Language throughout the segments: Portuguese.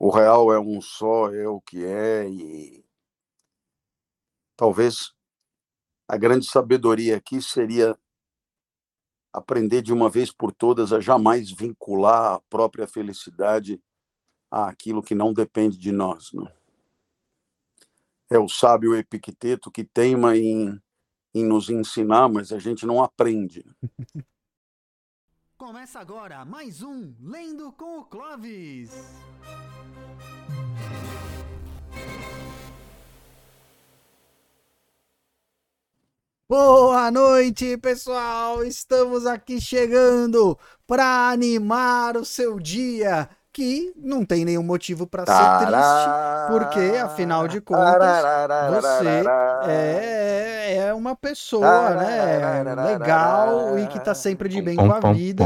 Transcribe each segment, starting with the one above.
o real é um só, é o que é, e talvez a grande sabedoria aqui seria aprender de uma vez por todas a jamais vincular a própria felicidade àquilo que não depende de nós. Não? É o sábio Epicteto que teima em, em nos ensinar, mas a gente não aprende. Começa agora mais um Lendo com o Clovis. Boa noite, pessoal! Estamos aqui chegando para animar o seu dia, que não tem nenhum motivo para ser triste, porque afinal de contas você é, é uma pessoa, né, legal e que está sempre de bem com a vida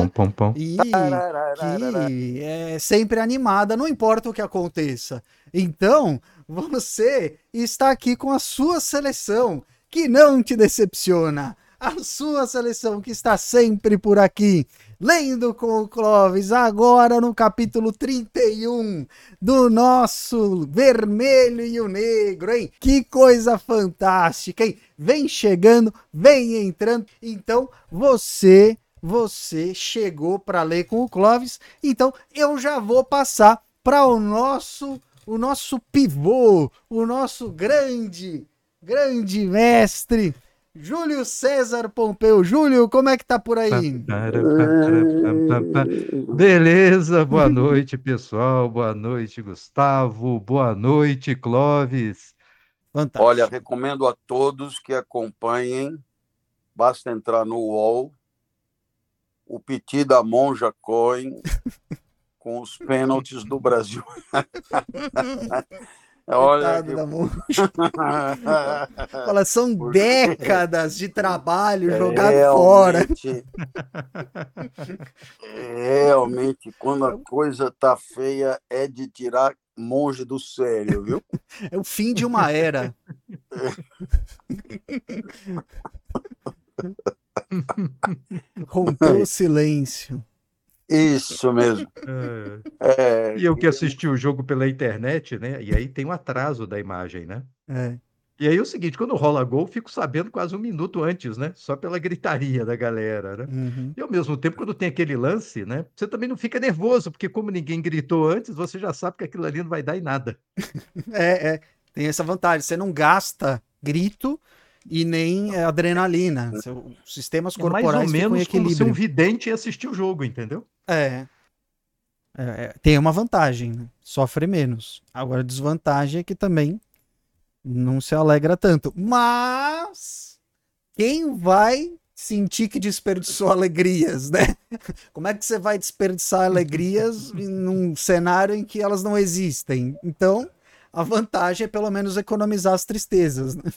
e que é sempre animada, não importa o que aconteça. Então, você está aqui com a sua seleção que não te decepciona. A sua seleção que está sempre por aqui, lendo com o Clóvis, agora no capítulo 31 do nosso Vermelho e o Negro, hein? Que coisa fantástica, hein? Vem chegando, vem entrando. Então, você, você chegou para ler com o Clóvis, então eu já vou passar para o nosso o nosso pivô, o nosso grande grande mestre, Júlio César Pompeu. Júlio, como é que tá por aí? Beleza, boa noite, pessoal. Boa noite, Gustavo. Boa noite, Clóvis. Fantástico. Olha, recomendo a todos que acompanhem, basta entrar no UOL, o piti da Monja Coin com os pênaltis do Brasil. Olha que... da Fala, são Porque... décadas de trabalho é, jogado realmente, fora. Realmente, quando a coisa tá feia, é de tirar monge do sério, viu? É o fim de uma era. Rompeu o silêncio. Isso mesmo. É. É, e eu que assisti o jogo pela internet, né? E aí tem um atraso da imagem, né? É. E aí é o seguinte, quando rola gol, fico sabendo quase um minuto antes, né? Só pela gritaria da galera, né? Uhum. E ao mesmo tempo, quando tem aquele lance, né? Você também não fica nervoso, porque como ninguém gritou antes, você já sabe que aquilo ali não vai dar em nada. é, é. Tem essa vantagem. Você não gasta grito e nem adrenalina. Sistemas corporais é mais ou menos como se um vidente assistir o jogo, entendeu? É. é, é tem uma vantagem, né? sofre menos. Agora a desvantagem é que também não se alegra tanto. Mas quem vai sentir que desperdiçou alegrias, né? Como é que você vai desperdiçar alegrias num cenário em que elas não existem? Então, a vantagem é pelo menos economizar as tristezas, né?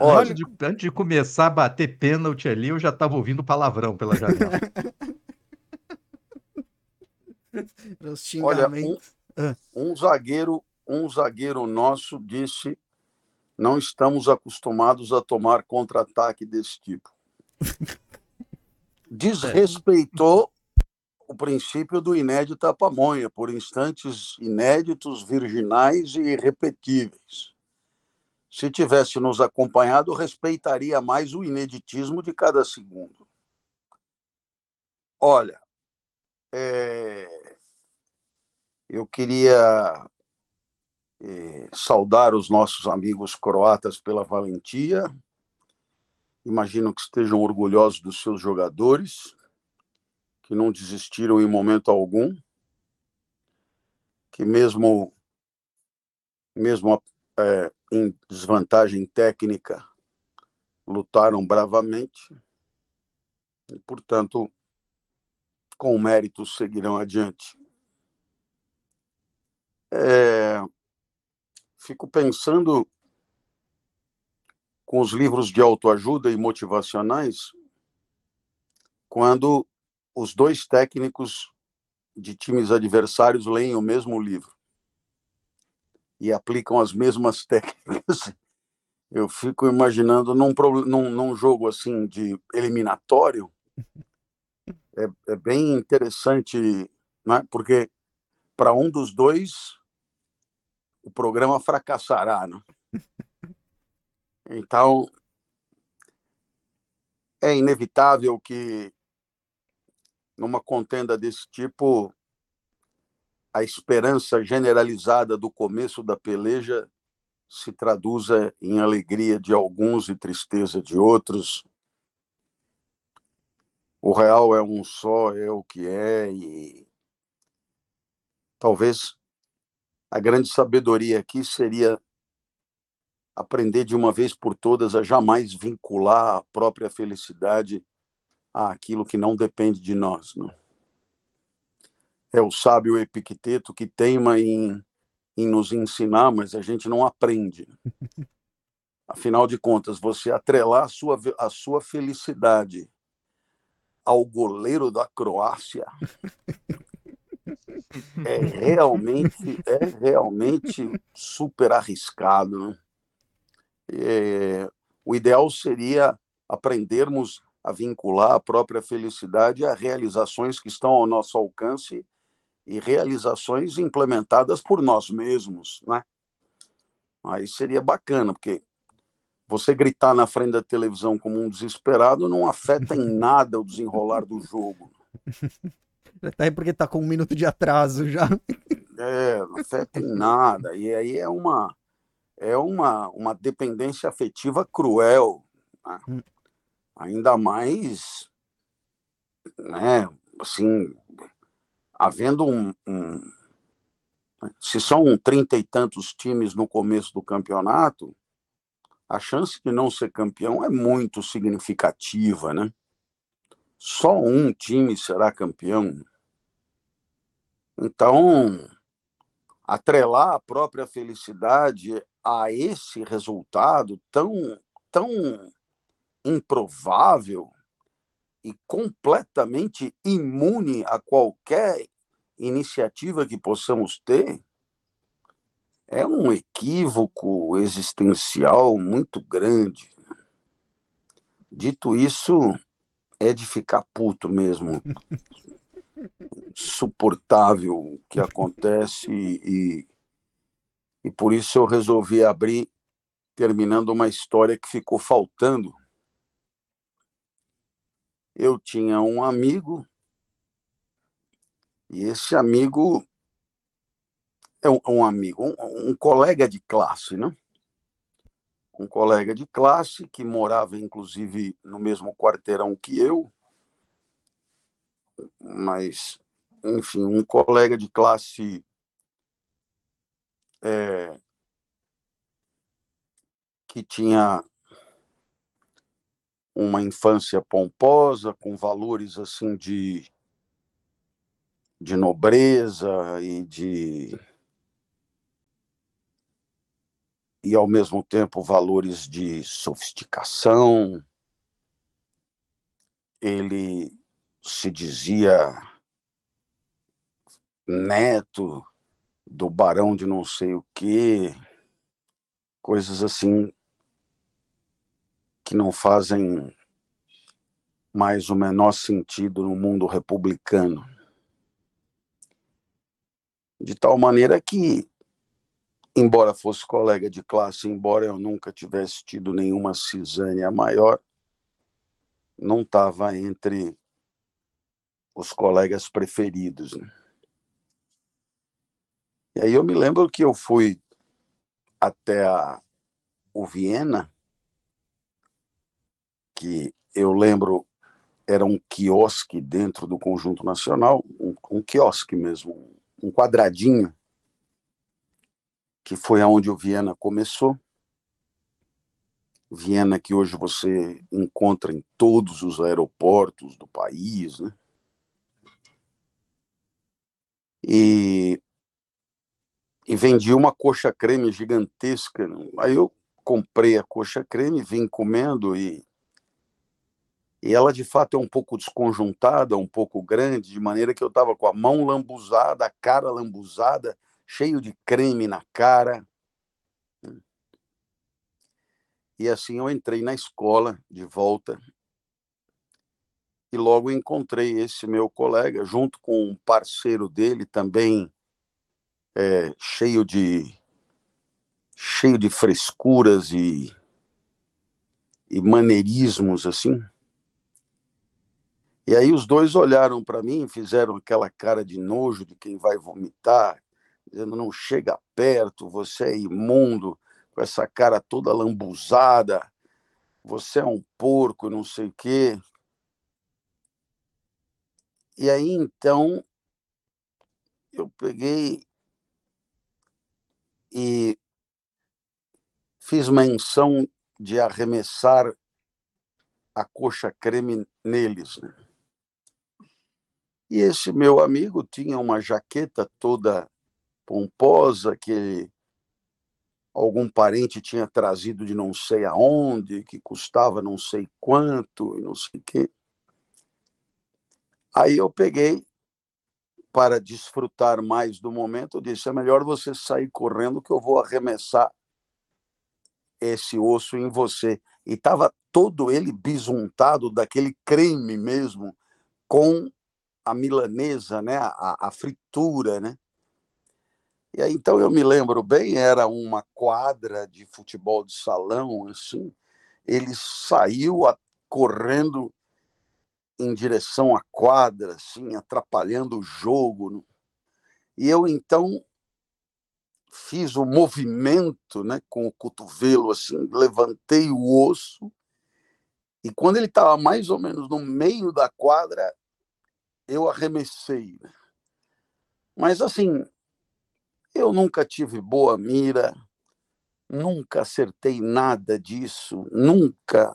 Olha, antes, de, antes de começar a bater pênalti ali, eu já estava ouvindo palavrão pela janela. Olha, um, ah. um, zagueiro, um zagueiro nosso disse: não estamos acostumados a tomar contra-ataque desse tipo. Desrespeitou o princípio do inédito pamonha, por instantes inéditos, virginais e irrepetíveis se tivesse nos acompanhado, respeitaria mais o ineditismo de cada segundo. Olha, é... eu queria é, saudar os nossos amigos croatas pela valentia. Imagino que estejam orgulhosos dos seus jogadores, que não desistiram em momento algum, que mesmo mesmo é, em desvantagem técnica, lutaram bravamente e, portanto, com méritos seguirão adiante. É, fico pensando com os livros de autoajuda e motivacionais quando os dois técnicos de times adversários leem o mesmo livro e aplicam as mesmas técnicas. Eu fico imaginando num, num, num jogo assim de eliminatório, é, é bem interessante, né? porque para um dos dois, o programa fracassará. Né? Então, é inevitável que, numa contenda desse tipo, a esperança generalizada do começo da peleja se traduza em alegria de alguns e tristeza de outros. O real é um só, é o que é, e talvez a grande sabedoria aqui seria aprender de uma vez por todas a jamais vincular a própria felicidade àquilo que não depende de nós. Não? É o sábio Epicteto que teima em em nos ensinar, mas a gente não aprende. Afinal de contas, você atrelar a sua, a sua felicidade ao goleiro da Croácia é realmente é realmente super arriscado. Né? É, o ideal seria aprendermos a vincular a própria felicidade a realizações que estão ao nosso alcance e realizações implementadas por nós mesmos, né? Aí seria bacana, porque você gritar na frente da televisão como um desesperado não afeta em nada o desenrolar do jogo. Até tá porque está com um minuto de atraso já. É, não afeta em nada. E aí é uma é uma, uma dependência afetiva cruel. Né? Hum. Ainda mais, né, assim, havendo um, um se são trinta e tantos times no começo do campeonato, a chance de não ser campeão é muito significativa, né? Só um time será campeão. Então, atrelar a própria felicidade a esse resultado tão, tão improvável e completamente imune a qualquer iniciativa que possamos ter, é um equívoco existencial muito grande. Dito isso, é de ficar puto mesmo. Suportável o que acontece e, e por isso eu resolvi abrir terminando uma história que ficou faltando eu tinha um amigo, e esse amigo é um, um amigo, um, um, colega de classe, né? Um colega de classe que morava, inclusive, no mesmo quarteirão que eu, mas, enfim, um colega de classe é, que tinha uma infância pomposa, com valores assim de, de nobreza e de e ao mesmo tempo valores de sofisticação. Ele se dizia neto do barão de não sei o quê, coisas assim que não fazem mais o menor sentido no mundo republicano. De tal maneira que, embora fosse colega de classe, embora eu nunca tivesse tido nenhuma cisânia maior, não estava entre os colegas preferidos. Né? E aí eu me lembro que eu fui até a, o Viena que eu lembro era um quiosque dentro do Conjunto Nacional, um, um quiosque mesmo, um quadradinho, que foi aonde o Viena começou. Viena que hoje você encontra em todos os aeroportos do país, né? E, e vendi uma coxa creme gigantesca. Aí eu comprei a coxa creme, vim comendo e e ela, de fato, é um pouco desconjuntada, um pouco grande, de maneira que eu estava com a mão lambuzada, a cara lambuzada, cheio de creme na cara. E assim eu entrei na escola de volta e logo encontrei esse meu colega, junto com um parceiro dele, também é, cheio de cheio de frescuras e, e maneirismos assim. E aí os dois olharam para mim, fizeram aquela cara de nojo de quem vai vomitar, dizendo não chega perto, você é imundo, com essa cara toda lambuzada, você é um porco, não sei o quê. E aí então eu peguei e fiz menção de arremessar a coxa creme neles. Né? E esse meu amigo tinha uma jaqueta toda pomposa que algum parente tinha trazido de não sei aonde, que custava não sei quanto não sei o quê. Aí eu peguei para desfrutar mais do momento, eu disse: é melhor você sair correndo que eu vou arremessar esse osso em você. E estava todo ele bisuntado daquele creme mesmo, com a milanesa, né? a, a fritura, né? E aí, então eu me lembro bem, era uma quadra de futebol de salão, assim. Ele saiu a, correndo em direção à quadra, assim, atrapalhando o jogo. E eu então fiz o movimento, né, com o cotovelo assim, levantei o osso. E quando ele estava mais ou menos no meio da quadra, eu arremessei. Né? Mas assim, eu nunca tive boa mira, nunca acertei nada disso, nunca.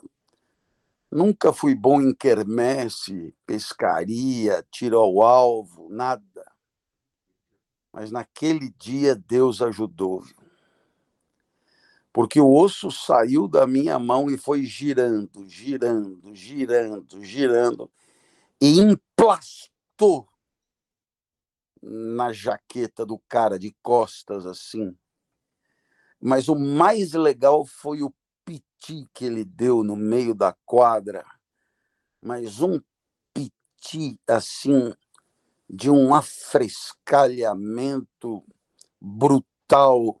Nunca fui bom em quermesse, pescaria, tiro ao alvo, nada. Mas naquele dia Deus ajudou. Porque o osso saiu da minha mão e foi girando, girando, girando, girando, e emplastou na jaqueta do cara de costas assim. Mas o mais legal foi o piti que ele deu no meio da quadra. Mas um piti assim de um afrescalhamento brutal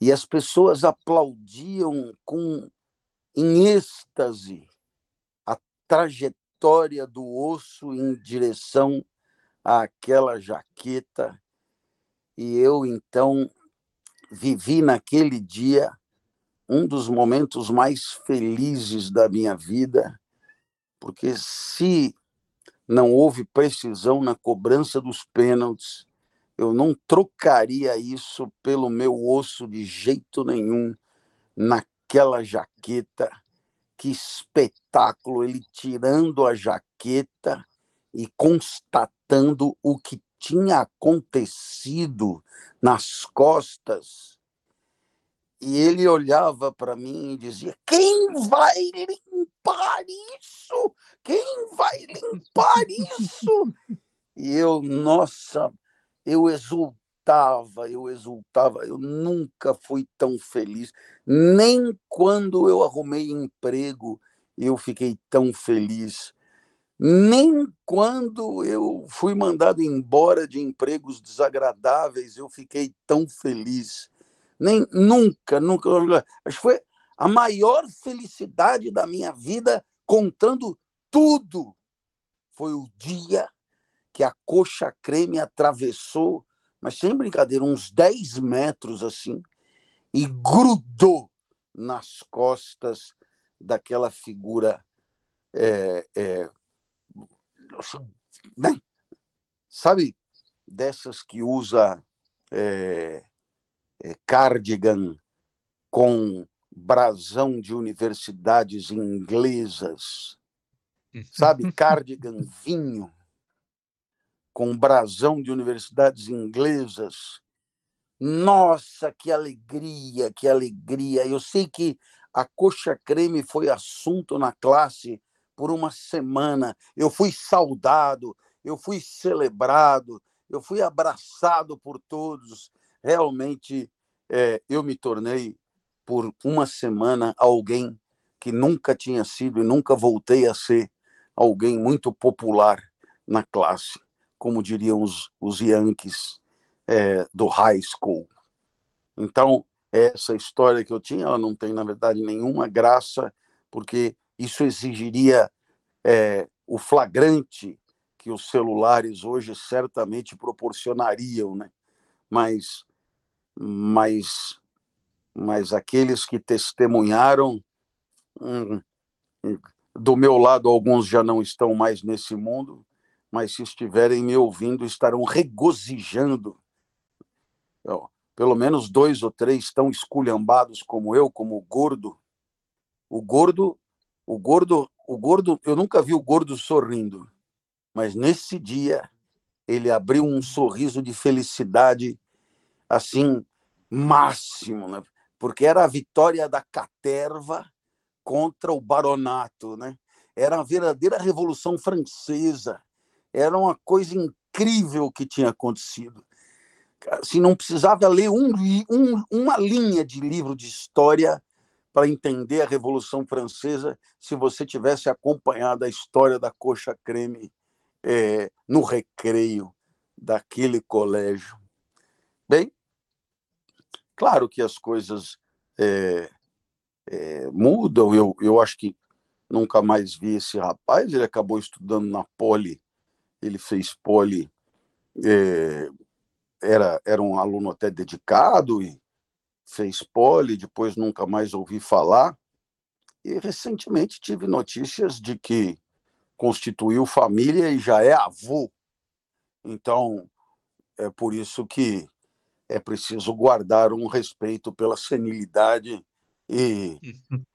e as pessoas aplaudiam com em êxtase a trajetória do osso em direção aquela jaqueta e eu então vivi naquele dia um dos momentos mais felizes da minha vida, porque se não houve precisão na cobrança dos pênaltis, eu não trocaria isso pelo meu osso de jeito nenhum naquela jaqueta. Que espetáculo! Ele tirando a jaqueta e constatando o que tinha acontecido nas costas. E ele olhava para mim e dizia: Quem vai limpar isso? Quem vai limpar isso? E eu, nossa, eu exultava, eu exultava. Eu nunca fui tão feliz. Nem quando eu arrumei emprego eu fiquei tão feliz nem quando eu fui mandado embora de empregos desagradáveis eu fiquei tão feliz. Nem nunca, nunca. Acho que foi a maior felicidade da minha vida, contando tudo. Foi o dia que a coxa creme atravessou, mas sem brincadeira, uns 10 metros assim, e grudou nas costas daquela figura é, é, né? sabe, dessas que usa é, é, cardigan com brasão de universidades inglesas, sabe, cardigan vinho com brasão de universidades inglesas. Nossa, que alegria, que alegria! Eu sei que a coxa creme foi assunto na classe por uma semana. Eu fui saudado, eu fui celebrado, eu fui abraçado por todos. Realmente, é, eu me tornei, por uma semana, alguém que nunca tinha sido e nunca voltei a ser alguém muito popular na classe, como diriam os, os Yankees. é, do high school. Então, essa história que eu tinha, ela não tem, na verdade, nenhuma graça, porque isso exigiria é, o flagrante que os celulares hoje certamente proporcionariam, né? Mas, mas, mas aqueles que testemunharam, hum, do meu lado, alguns já não estão mais nesse mundo, mas se estiverem me ouvindo, estarão regozijando pelo menos dois ou três tão esculhambados como eu, como o gordo. O gordo, o gordo, o gordo, eu nunca vi o gordo sorrindo, mas nesse dia ele abriu um sorriso de felicidade assim máximo, né? Porque era a vitória da caterva contra o baronato, né? Era a verdadeira revolução francesa. Era uma coisa incrível que tinha acontecido assim, não precisava ler um, um, uma linha de livro de história para entender a Revolução Francesa se você tivesse acompanhado a história da coxa creme é, no recreio daquele colégio. Bem, claro que as coisas é, é, mudam. Eu, eu acho que nunca mais vi esse rapaz. Ele acabou estudando na Poli, ele fez Poli é, era, era um aluno até dedicado e fez poli, depois nunca mais ouvi falar. E recentemente tive notícias de que constituiu família e já é avô. Então, é por isso que é preciso guardar um respeito pela senilidade e,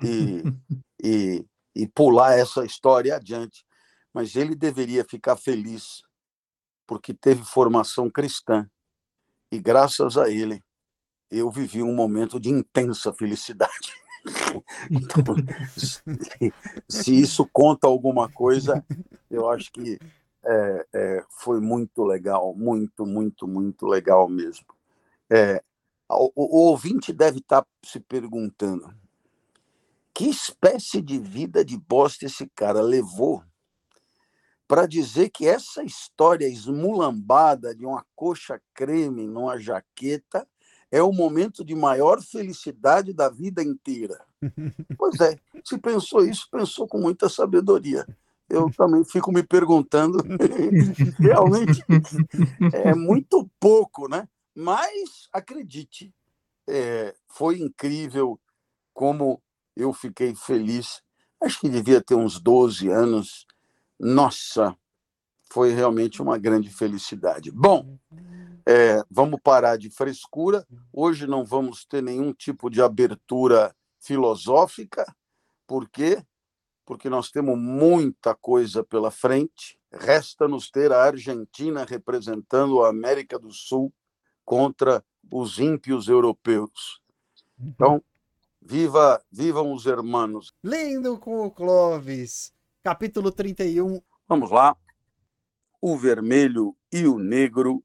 e, e, e pular essa história adiante. Mas ele deveria ficar feliz porque teve formação cristã e graças a ele eu vivi um momento de intensa felicidade. Então, se isso conta alguma coisa, eu acho que é, é, foi muito legal, muito, muito, muito legal mesmo. É, o, o, ouvinte deve estar tá se perguntando: que espécie de vida de bosta esse cara levou para dizer que essa história esmulambada de uma coxa creme numa jaqueta é o momento de maior felicidade da vida inteira. pois é, se pensou isso, pensou com muita sabedoria. Eu também fico me perguntando, realmente é muito pouco, né? Mas acredite, é, foi incrível como eu fiquei feliz. Acho que devia ter uns 12 anos nossa, foi realmente uma grande felicidade. Bom, é, vamos parar de frescura. Hoje não vamos ter nenhum tipo de abertura filosófica. Por quê? Porque nós temos muita coisa pela frente. Resta-nos ter a Argentina representando a América do Sul contra os ímpios europeus. Então, viva, vivam os hermanos. Lindo com o Clóvis capítulo 31. Vamos lá. O vermelho e o negro,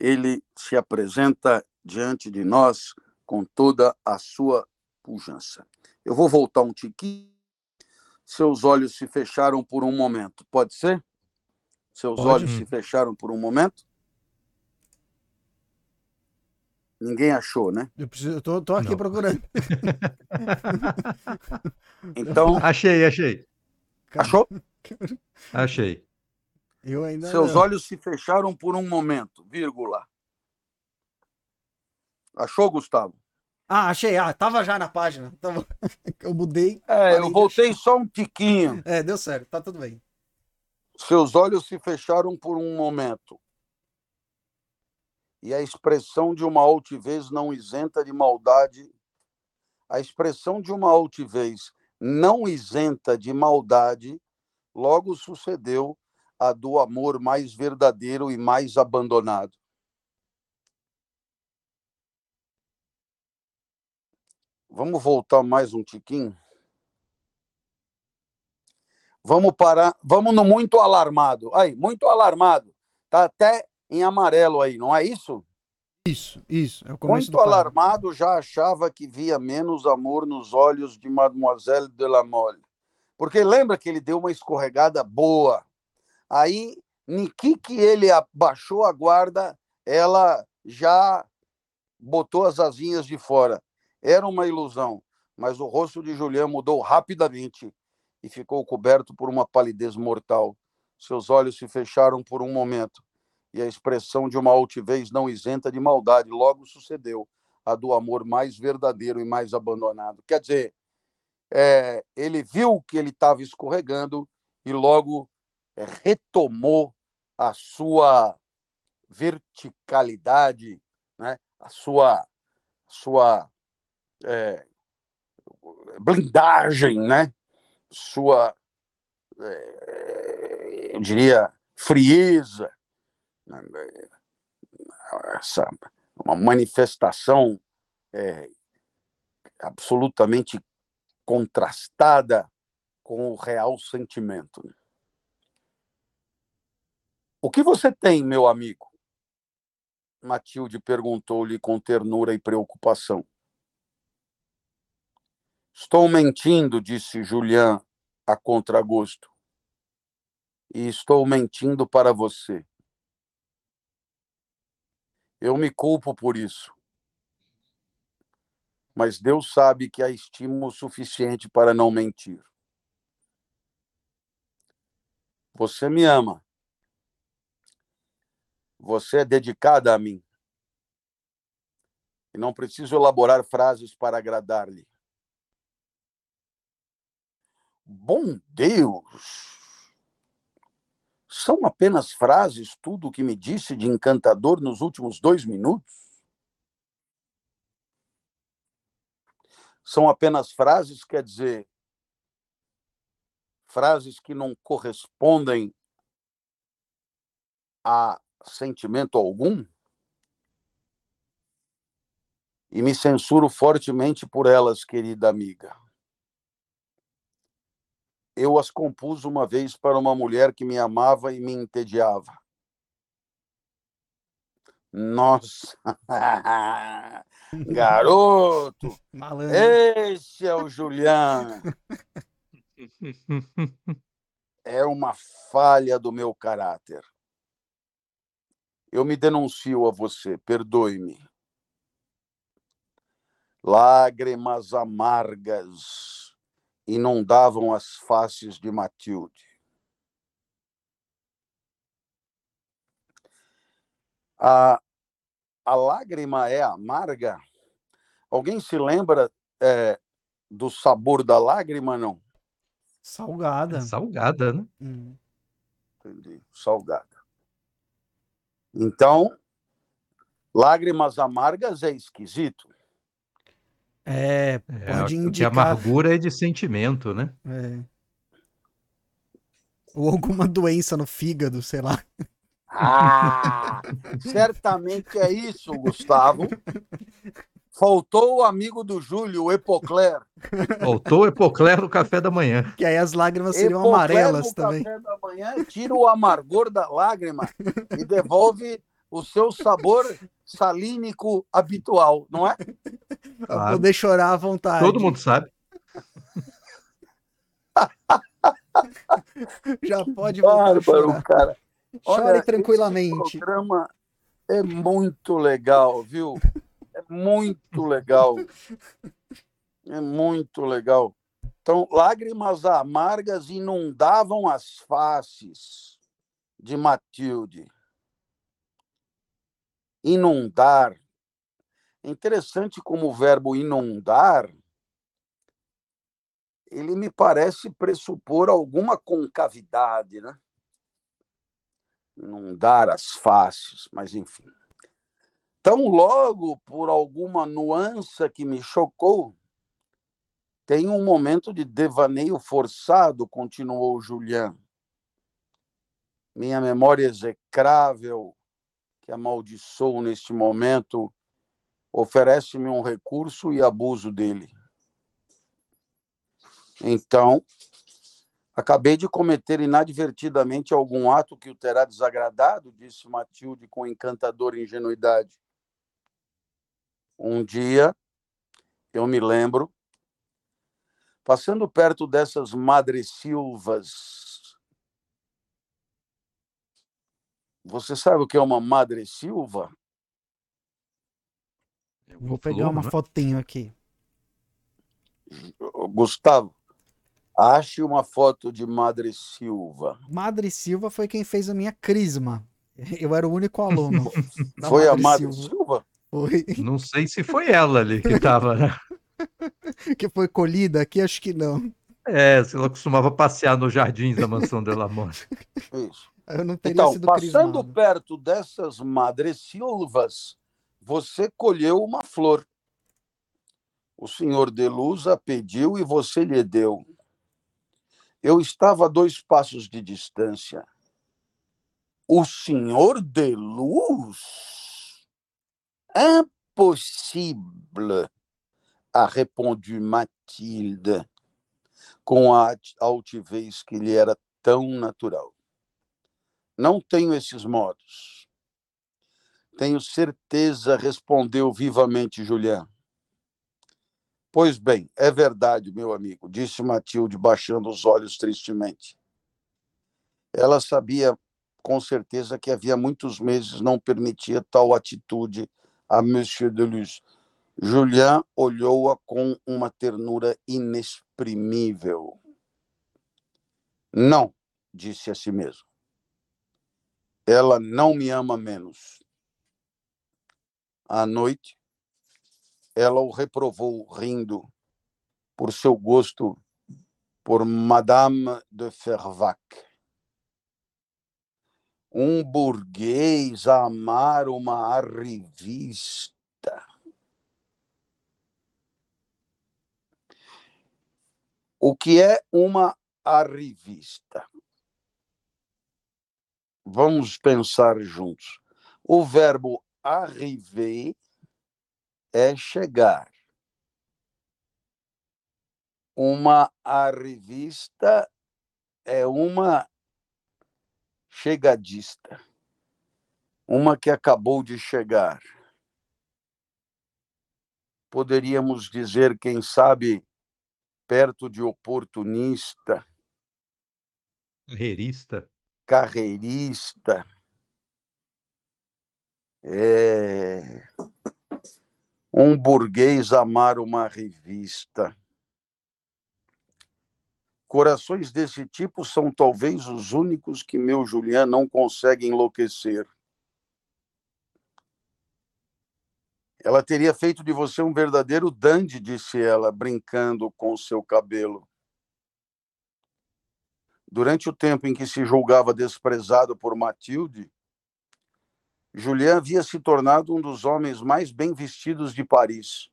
ele se apresenta diante de nós com toda a sua pujança. Eu vou voltar um tiquinho. Seus olhos se fecharam por um momento. Pode ser? Seus Pode. olhos se fecharam por um momento? Ninguém achou, né? Eu, preciso, tô, tô aqui Não. procurando. então. Achei, achei. Achou? Achei. Eu ainda Seus não. olhos se fecharam por um momento, vírgula. Achou, Gustavo? Ah, achei. Ah, tava já na página. Tava... Eu mudei. É, eu voltei só um tiquinho. É, deu certo. Tá tudo bem. Seus olhos se fecharam por um momento. E a expressão de uma altivez não isenta de maldade, a expressão de uma altivez não isenta de maldade, logo sucedeu a do amor mais verdadeiro e mais abandonado. Vamos voltar mais um tiquinho? Vamos parar, vamos no muito alarmado. Aí, muito alarmado. Tá até em amarelo aí, não é isso? Isso, isso. É Muito alarmado, já achava que via menos amor nos olhos de Mademoiselle de la Mole. Porque lembra que ele deu uma escorregada boa. Aí, Niki que ele abaixou a guarda, ela já botou as asinhas de fora. Era uma ilusão, mas o rosto de Julian mudou rapidamente e ficou coberto por uma palidez mortal. Seus olhos se fecharam por um momento e a expressão de uma altivez não isenta de maldade logo sucedeu a do amor mais verdadeiro e mais abandonado. Quer dizer, é, ele viu que ele estava escorregando e logo é, retomou a sua verticalidade, né? a sua, sua é, blindagem, né? sua, é, eu diria, frieza? Essa, uma manifestação é, absolutamente contrastada com o real sentimento. Né? O que você tem, meu amigo? Matilde perguntou-lhe com ternura e preocupação. Estou mentindo, disse Julian a contragosto. E estou mentindo para você. Eu me culpo por isso. Mas Deus sabe que há estímulo suficiente para não mentir. Você me ama. Você é dedicada a mim. E não preciso elaborar frases para agradar-lhe. Bom Deus! São apenas frases tudo o que me disse de encantador nos últimos dois minutos? São apenas frases, quer dizer, frases que não correspondem a sentimento algum e me censuro fortemente por elas, querida amiga. Eu as compus uma vez para uma mulher que me amava e me entediava. Nossa! Garoto! Malandro. Esse é o Juliano. É uma falha do meu caráter. Eu me denuncio a você, perdoe-me. Lágrimas amargas inundavam as faces de Matilde. A, a lágrima é amarga? Alguém se lembra é, do sabor da lágrima, não? Salgada. Salgada, né? Hum. Entendi. Salgada. Então, lágrimas amargas é esquisito. É, é pode é, indicar... De amargura é de sentimento, né? É. Ou alguma doença no fígado, sei lá. Ah, certamente é isso, Gustavo. Faltou o amigo do Júlio, o Epocler. Faltou o Epocler no café da manhã. Que aí as lágrimas seriam Epocler amarelas no também. café da manhã tira o amargor da lágrima e devolve o seu sabor salínico habitual, não é? Claro. Poder chorar à vontade. Todo mundo sabe. Já pode voltar Bárbaro, cara. Chore tranquilamente. O programa é muito legal, viu? É muito legal. É muito legal. Então, lágrimas amargas inundavam as faces de Matilde. Inundar. É interessante como o verbo inundar ele me parece pressupor alguma concavidade, né? Inundar as faces, mas enfim. Tão logo por alguma nuance que me chocou, tem um momento de devaneio forçado, continuou Julian. Minha memória execrável, que amaldiçoo neste momento, oferece-me um recurso e abuso dele. Então, acabei de cometer inadvertidamente algum ato que o terá desagradado, disse Matilde com encantadora ingenuidade. Um dia, eu me lembro, passando perto dessas madressilvas. Você sabe o que é uma madressilva? Vou pegar uma fotinho aqui. Gustavo, ache uma foto de Madre Silva. Madre Silva foi quem fez a minha crisma. Eu era o único aluno. foi Madre a Madre Silva? Silva? Foi. Não sei se foi ela ali que estava, né? que foi colhida aqui, acho que não. É, ela costumava passear nos jardins da mansão de Monte. Isso. Então, passando crismado. perto dessas madres silvas, você colheu uma flor. O senhor de luz a pediu e você lhe deu. Eu estava a dois passos de distância. O senhor de luz? Impossível, a répondu Mathilde, com a altivez que lhe era tão natural. Não tenho esses modos. Tenho certeza, respondeu vivamente Julián. Pois bem, é verdade, meu amigo, disse Matilde, baixando os olhos tristemente. Ela sabia com certeza que havia muitos meses não permitia tal atitude a Monsieur de Luz. Julian olhou-a com uma ternura inexprimível. Não, disse a si mesmo. Ela não me ama menos. À noite, ela o reprovou rindo por seu gosto por Madame de Fervac. Um burguês a amar uma revista. O que é uma arrivista? Vamos pensar juntos. O verbo arriver é chegar. Uma arrivista é uma chegadista, uma que acabou de chegar. Poderíamos dizer, quem sabe, perto de oportunista, carreirista, carreirista. É um burguês amar uma revista. Corações desse tipo são talvez os únicos que meu Julián não consegue enlouquecer. Ela teria feito de você um verdadeiro dandy, disse ela, brincando com seu cabelo. Durante o tempo em que se julgava desprezado por Matilde, Julien havia se tornado um dos homens mais bem vestidos de Paris.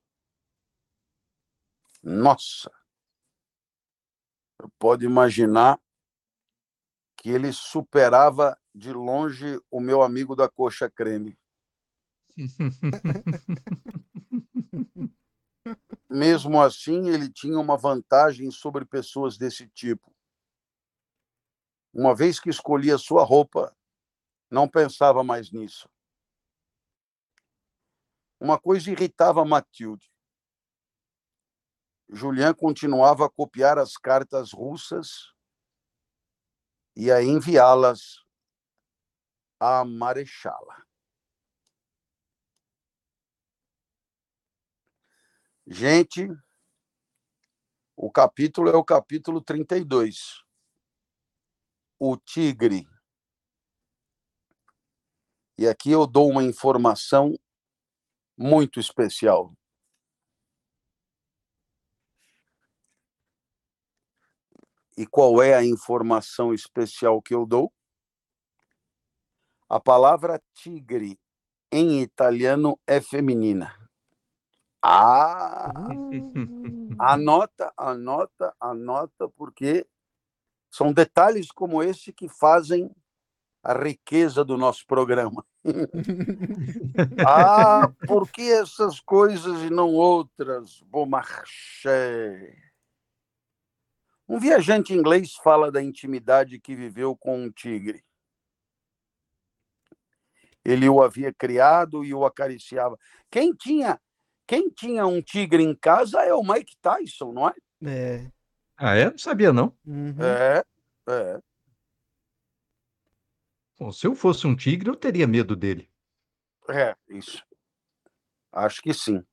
Nossa! Pode imaginar que ele superava de longe o meu amigo da coxa creme. Mesmo assim, ele tinha uma vantagem sobre pessoas desse tipo. Uma vez que escolhia sua roupa, não pensava mais nisso. Uma coisa irritava Matilde. Julian continuava a copiar as cartas russas e a enviá-las à Marechala. Gente, o capítulo é o capítulo 32. O tigre e aqui eu dou uma informação muito especial. E qual é a informação especial que eu dou? A palavra tigre em italiano é feminina. Ah! Anota, anota, anota, porque são detalhes como esse que fazem a riqueza do nosso programa. ah, por que essas coisas e não outras? Beaumarchais. Um viajante inglês fala da intimidade que viveu com um tigre. Ele o havia criado e o acariciava. Quem tinha, quem tinha um tigre em casa é o Mike Tyson, não é? É. Ah, é? Não sabia, não. Uhum. É, é. Bom, se eu fosse um tigre, eu teria medo dele. É, isso. Acho que sim.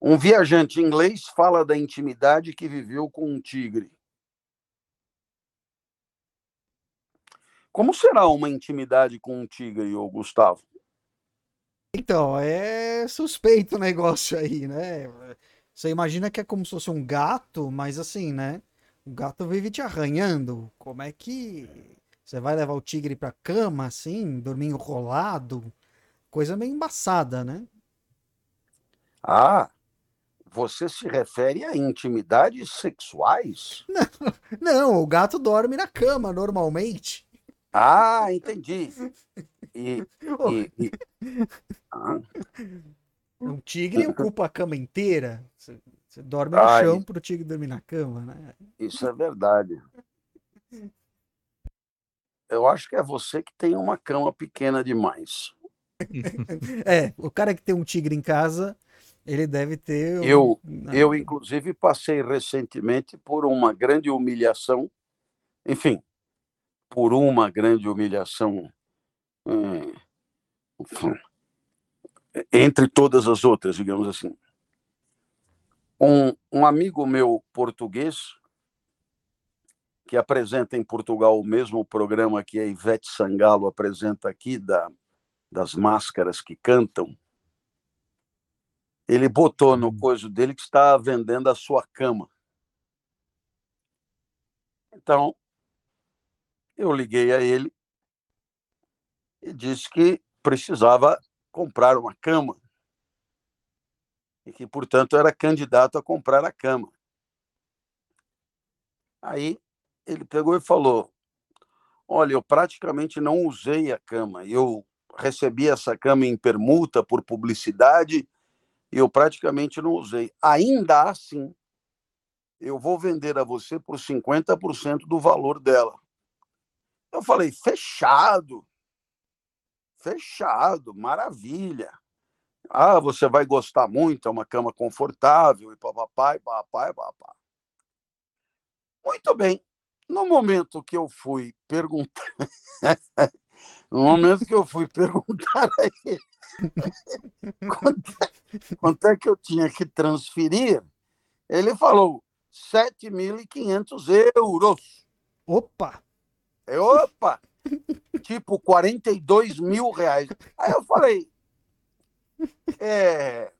Um viajante inglês fala da intimidade que viveu com um tigre. Como será uma intimidade com um tigre, ô Gustavo? Então, é suspeito o negócio aí, né? Você imagina que é como se fosse um gato, mas assim, né? O gato vive te arranhando. Como é que você vai levar o tigre pra cama, assim, dormir enrolado? Coisa meio embaçada, né? Ah, você se refere a intimidades sexuais? Não, não, o gato dorme na cama normalmente. Ah, entendi. E, e, e... Ah. Um tigre ocupa a cama inteira. Você, você dorme no Ai, chão para o tigre dormir na cama, né? Isso é verdade. Eu acho que é você que tem uma cama pequena demais. é, o cara que tem um tigre em casa, ele deve ter. Um... Eu, eu, inclusive, passei recentemente por uma grande humilhação. Enfim, por uma grande humilhação. Hum, entre todas as outras, digamos assim. Um, um amigo meu português, que apresenta em Portugal o mesmo programa que a Ivete Sangalo apresenta aqui, da, das máscaras que cantam, ele botou no coisa dele que está vendendo a sua cama. Então, eu liguei a ele e disse que precisava comprar uma cama e que, portanto, era candidato a comprar a cama. Aí ele pegou e falou: Olha, eu praticamente não usei a cama. Eu recebi essa cama em permuta por publicidade e eu praticamente não usei. Ainda assim, eu vou vender a você por 50% do valor dela. Eu falei: Fechado. Fechado, maravilha. Ah, você vai gostar muito, é uma cama confortável, e papai, papai, papai. Muito bem. No momento que eu fui perguntar, no momento que eu fui perguntar a ele quanto, é, quanto é que eu tinha que transferir, ele falou 7.500 euros. Opa! É, opa! Tipo 42 mil reais. Aí eu falei, é,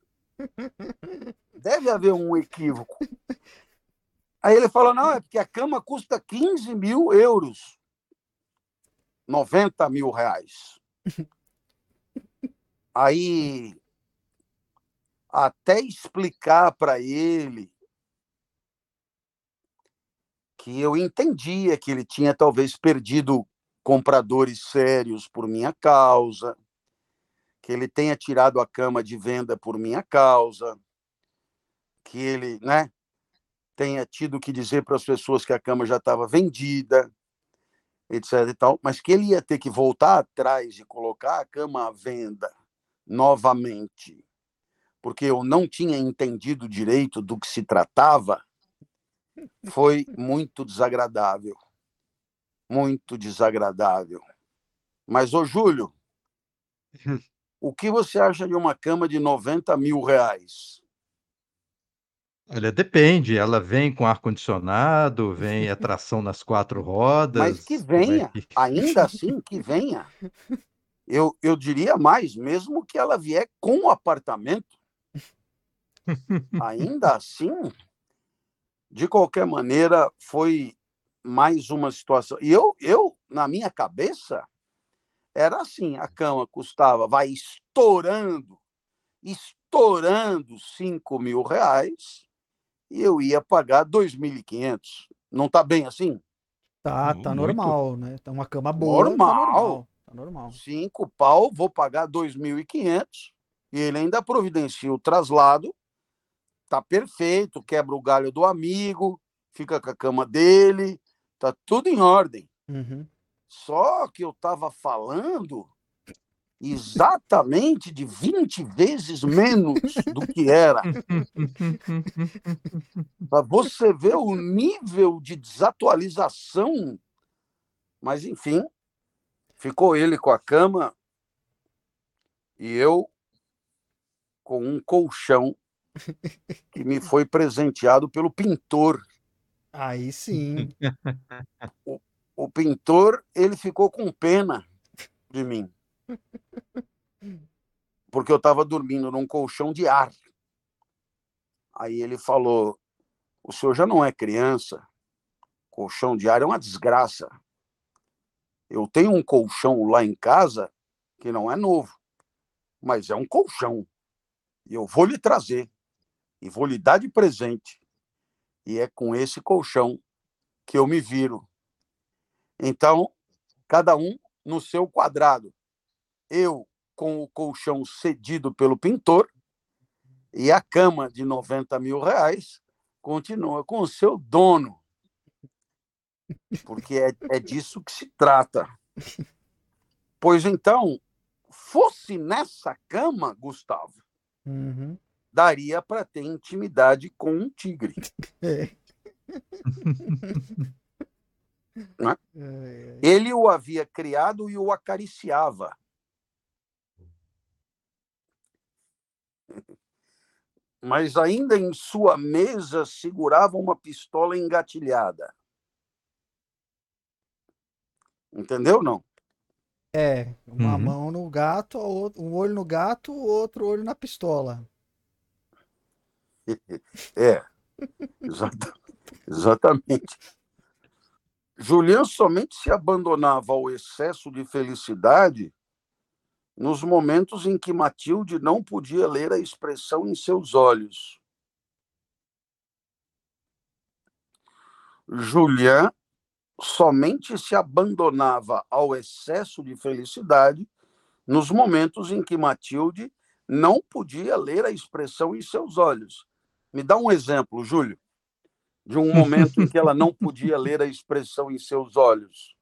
deve haver um equívoco. Aí ele falou, não, é porque a cama custa 15 mil euros. 90 mil reais. Aí, até explicar para ele que eu entendia que ele tinha talvez perdido compradores sérios por minha causa, que ele tenha tirado a cama de venda por minha causa, que ele, né, tenha tido que dizer para as pessoas que a cama já estava vendida, etc e tal, mas que ele ia ter que voltar atrás e colocar a cama à venda novamente, porque eu não tinha entendido direito do que se tratava, foi muito desagradável muito desagradável. Mas, ô Júlio, o que você acha de uma cama de 90 mil reais? Olha, depende. Ela vem com ar-condicionado, vem atração nas quatro rodas. Mas que venha, é que... ainda assim, que venha. Eu, eu diria mais, mesmo que ela vier com o apartamento. Ainda assim, de qualquer maneira, foi mais uma situação. E eu, eu, na minha cabeça, era assim: a cama custava, vai estourando, estourando 5 mil reais, e eu ia pagar 2.500. Não está bem assim? Tá, tá Muito. normal, né? Tá uma cama boa. Normal. Tá normal. Tá normal. Cinco pau, vou pagar 2.500 e ele ainda providencia o traslado. Tá perfeito, quebra o galho do amigo, fica com a cama dele, Tá tudo em ordem. Uhum. Só que eu estava falando exatamente de 20 vezes menos do que era. Para você ver o nível de desatualização. Mas, enfim, ficou ele com a cama e eu com um colchão que me foi presenteado pelo pintor. Aí sim. O, o pintor, ele ficou com pena de mim. Porque eu estava dormindo num colchão de ar. Aí ele falou: O senhor já não é criança. Colchão de ar é uma desgraça. Eu tenho um colchão lá em casa que não é novo, mas é um colchão. E eu vou lhe trazer e vou lhe dar de presente. E é com esse colchão que eu me viro. Então, cada um no seu quadrado. Eu com o colchão cedido pelo pintor e a cama de 90 mil reais continua com o seu dono. Porque é, é disso que se trata. Pois então, fosse nessa cama, Gustavo, uhum. Daria para ter intimidade com um tigre. É. É? Ele o havia criado e o acariciava. Mas ainda em sua mesa segurava uma pistola engatilhada. Entendeu não? É, uma uhum. mão no gato, um olho no gato, outro olho na pistola. É, exatamente. Julian somente se abandonava ao excesso de felicidade nos momentos em que Matilde não podia ler a expressão em seus olhos. Julian somente se abandonava ao excesso de felicidade nos momentos em que Matilde não podia ler a expressão em seus olhos. Me dá um exemplo, Júlio, de um momento em que ela não podia ler a expressão em seus olhos.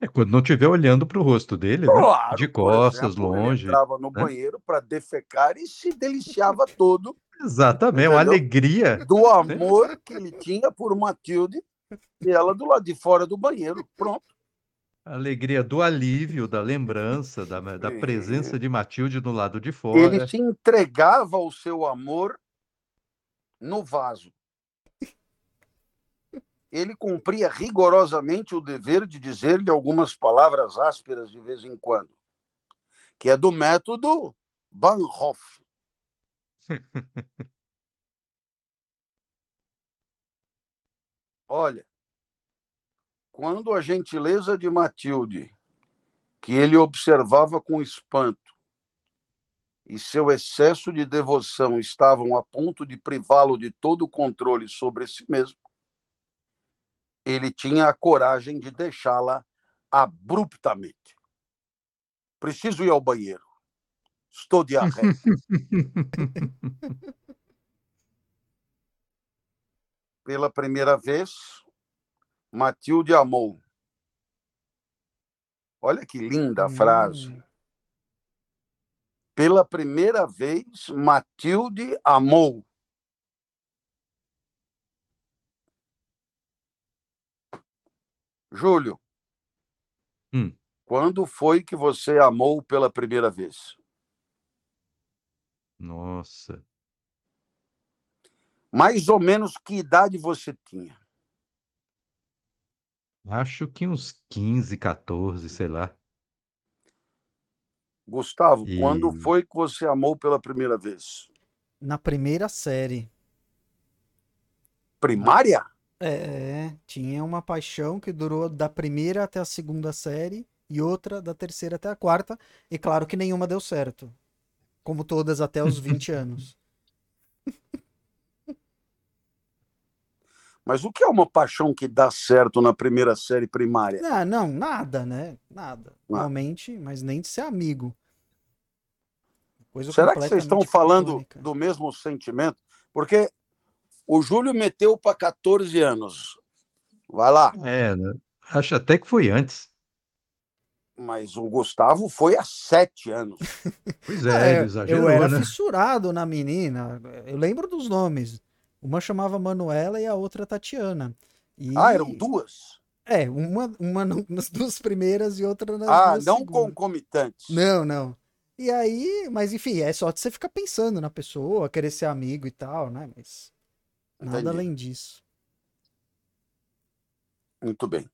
É quando não estiver olhando para o rosto dele, né? claro, né? de costas, exemplo, longe. Ele entrava no né? banheiro para defecar e se deliciava todo. Exatamente, entendeu? uma alegria. Do amor que ele tinha por Matilde e ela do lado de fora do banheiro. Pronto. A alegria do alívio, da lembrança, da, da presença de Matilde no lado de fora. Ele se entregava ao seu amor no vaso. Ele cumpria rigorosamente o dever de dizer-lhe algumas palavras ásperas de vez em quando, que é do método Bahnhof. Olha, quando a gentileza de Matilde, que ele observava com espanto, e seu excesso de devoção estavam a ponto de privá-lo de todo o controle sobre si mesmo, ele tinha a coragem de deixá-la abruptamente. Preciso ir ao banheiro. Estou diarreia. Pela primeira vez, Matilde amou. Olha que linda a frase. Pela primeira vez, Matilde amou. Júlio, hum. quando foi que você amou pela primeira vez? Nossa. Mais ou menos que idade você tinha? Acho que uns 15, 14, sei lá. Gustavo, e... quando foi que você amou pela primeira vez? Na primeira série. Primária? É, tinha uma paixão que durou da primeira até a segunda série e outra da terceira até a quarta, e claro que nenhuma deu certo. Como todas até os 20 anos. Mas o que é uma paixão que dá certo na primeira série primária? Ah, não, nada, né? Nada. Ah. Realmente, mas nem de ser amigo. Coisa Será que vocês estão falando do mesmo sentimento? Porque o Júlio meteu para 14 anos. Vai lá. É, né? acho até que foi antes. Mas o Gustavo foi há sete anos. Pois é, é ele exagerou, Eu era né? fissurado na menina. Eu lembro dos nomes. Uma chamava Manuela e a outra Tatiana. E... Ah, eram duas? É, uma, uma nas duas primeiras e outra nas Ah, duas não segundas. concomitantes. Não, não. E aí, mas enfim, é só de você ficar pensando na pessoa, querer ser amigo e tal, né? Mas nada Entendi. além disso. Muito bem.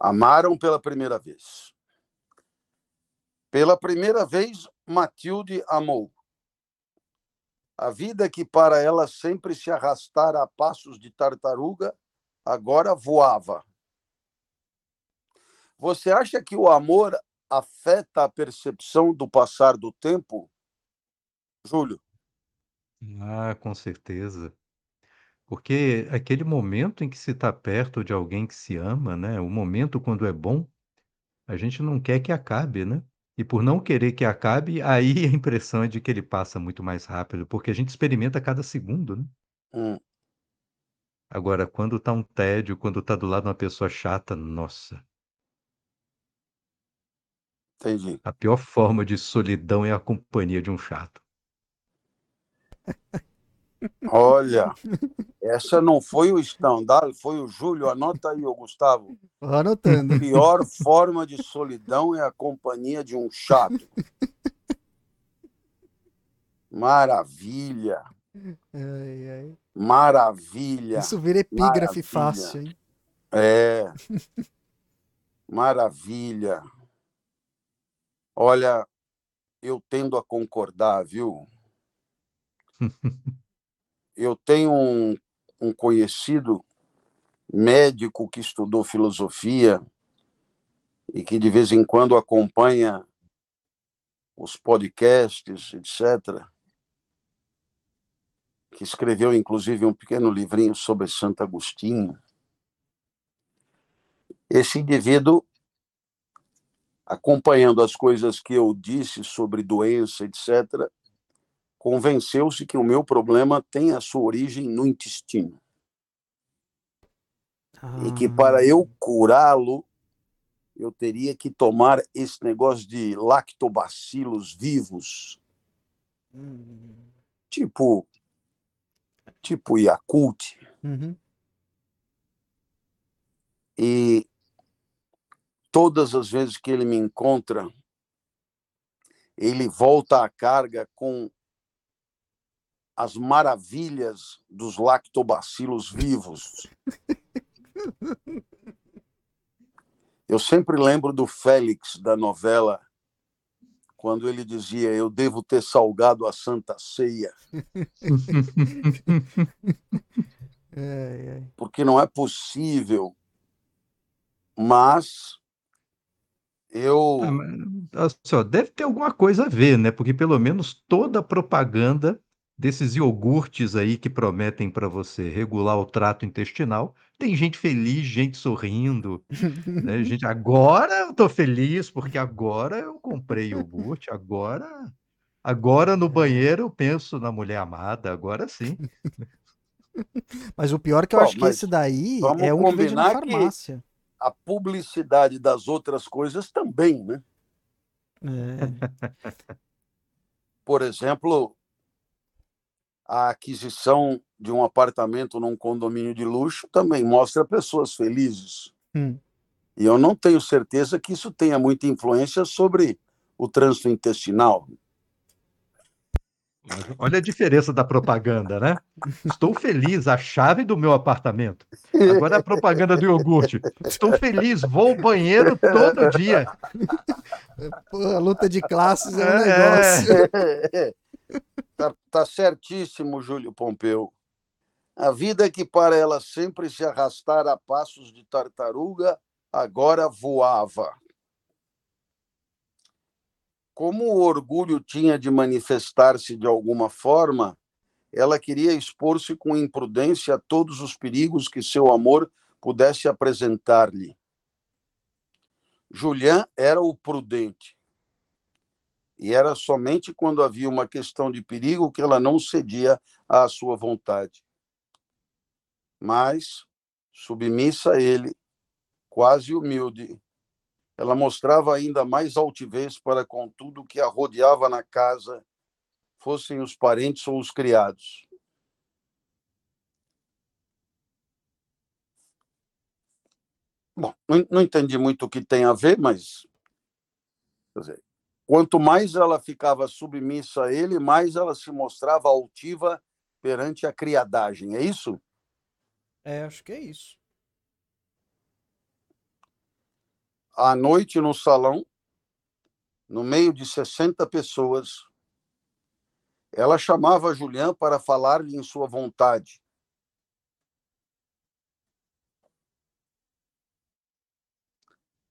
Amaram pela primeira vez. Pela primeira vez, Matilde amou. A vida que para ela sempre se arrastara a passos de tartaruga, agora voava. Você acha que o amor afeta a percepção do passar do tempo? Júlio? Ah, com certeza. Porque aquele momento em que se está perto de alguém que se ama, né? O momento quando é bom, a gente não quer que acabe, né? E por não querer que acabe, aí a impressão é de que ele passa muito mais rápido, porque a gente experimenta cada segundo, né? Hum. Agora, quando tá um tédio, quando tá do lado de uma pessoa chata, nossa. Entendi. A pior forma de solidão é a companhia de um chato. Olha, essa não foi o Stendhal, foi o Júlio. Anota aí, o Gustavo. Anotando. A pior forma de solidão é a companhia de um chato. Maravilha. Ai, ai. Maravilha. Isso vira epígrafe Maravilha. fácil, hein? É. Maravilha. Olha, eu tendo a concordar, viu? eu tenho um, um conhecido médico que estudou filosofia e que de vez em quando acompanha os podcasts, etc., que escreveu inclusive um pequeno livrinho sobre Santo Agostinho. Esse indivíduo, acompanhando as coisas que eu disse sobre doença, etc., convenceu-se que o meu problema tem a sua origem no intestino. Ah. E que para eu ah. curá-lo, eu teria que tomar esse negócio de lactobacilos vivos. Hum. Tipo tipo Yakult. Uhum. E todas as vezes que ele me encontra, ele volta à carga com as maravilhas dos lactobacilos vivos. Eu sempre lembro do Félix da novela, quando ele dizia: Eu devo ter salgado a Santa Ceia. Porque não é possível. Mas eu. Ah, mas, só, deve ter alguma coisa a ver, né? Porque pelo menos toda propaganda desses iogurtes aí que prometem para você regular o trato intestinal, tem gente feliz, gente sorrindo, né? Gente, agora eu tô feliz porque agora eu comprei iogurte, agora, agora no banheiro eu penso na mulher amada, agora sim. Mas o pior é que eu Bom, acho que esse daí é um que vende na farmácia. a publicidade das outras coisas também, né? É. Por exemplo, a aquisição de um apartamento num condomínio de luxo também mostra pessoas felizes. Hum. E eu não tenho certeza que isso tenha muita influência sobre o trânsito intestinal. Olha a diferença da propaganda, né? Estou feliz, a chave do meu apartamento. Agora a propaganda do iogurte. Estou feliz, vou ao banheiro todo dia. Porra, luta de classes é um é. negócio. É. Tá, tá certíssimo, Júlio Pompeu. A vida que para ela sempre se arrastara a passos de tartaruga, agora voava. Como o orgulho tinha de manifestar-se de alguma forma, ela queria expor-se com imprudência a todos os perigos que seu amor pudesse apresentar-lhe. Julian era o prudente, e era somente quando havia uma questão de perigo que ela não cedia à sua vontade. Mas, submissa a ele, quase humilde, ela mostrava ainda mais altivez para com tudo que a rodeava na casa, fossem os parentes ou os criados. Bom, não, entendi muito o que tem a ver, mas dizer, Quanto mais ela ficava submissa a ele, mais ela se mostrava altiva perante a criadagem. É isso? É, acho que é isso. À noite no salão, no meio de 60 pessoas, ela chamava Julián para falar-lhe em sua vontade.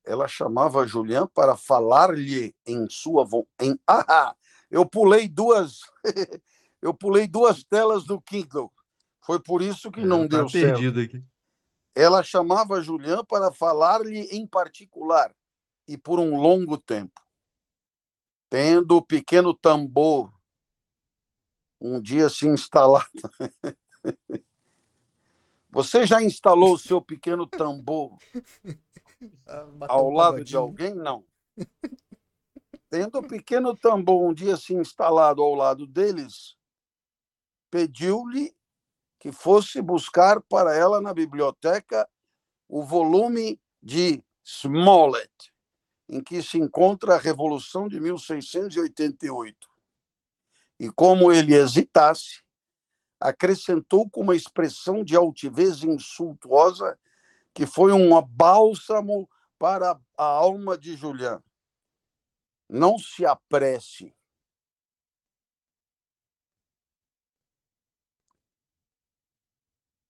Ela chamava Julián para falar-lhe em sua vontade. Ah, eu pulei duas, eu pulei duas telas do Kindle. Foi por isso que não tá deu certo. Aqui. Ela chamava Julián para falar-lhe em particular e por um longo tempo. Tendo o pequeno tambor um dia se instalar. Você já instalou o seu pequeno tambor ah, ao lado de alguém? Não. Tendo o pequeno tambor um dia se instalado ao lado deles, pediu-lhe que fosse buscar para ela na biblioteca o volume de Smollett, em que se encontra a Revolução de 1688. E como ele hesitasse, acrescentou com uma expressão de altivez insultuosa que foi um bálsamo para a alma de Julián. Não se apresse.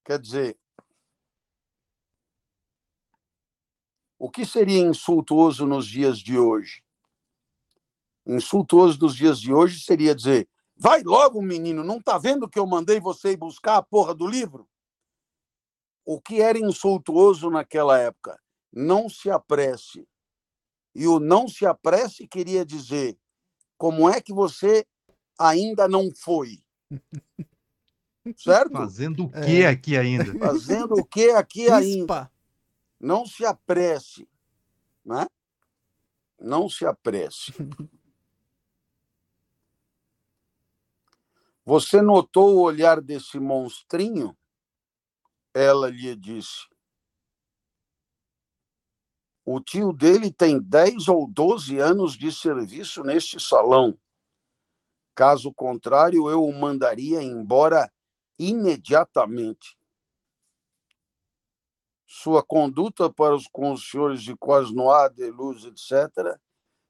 Quer dizer, o que seria insultuoso nos dias de hoje? Insultuoso nos dias de hoje seria dizer: vai logo, menino, não está vendo que eu mandei você ir buscar a porra do livro? O que era insultuoso naquela época? Não se apresse. E o não se apresse queria dizer: como é que você ainda não foi? Certo? Fazendo o que é. aqui ainda? Fazendo o que aqui ainda? Não se apresse. Né? Não se apresse. Você notou o olhar desse monstrinho? Ela lhe disse. O tio dele tem 10 ou 12 anos de serviço neste salão. Caso contrário, eu o mandaria embora imediatamente. Sua conduta para os, com os senhores de Quasnoá, Deluz, etc.,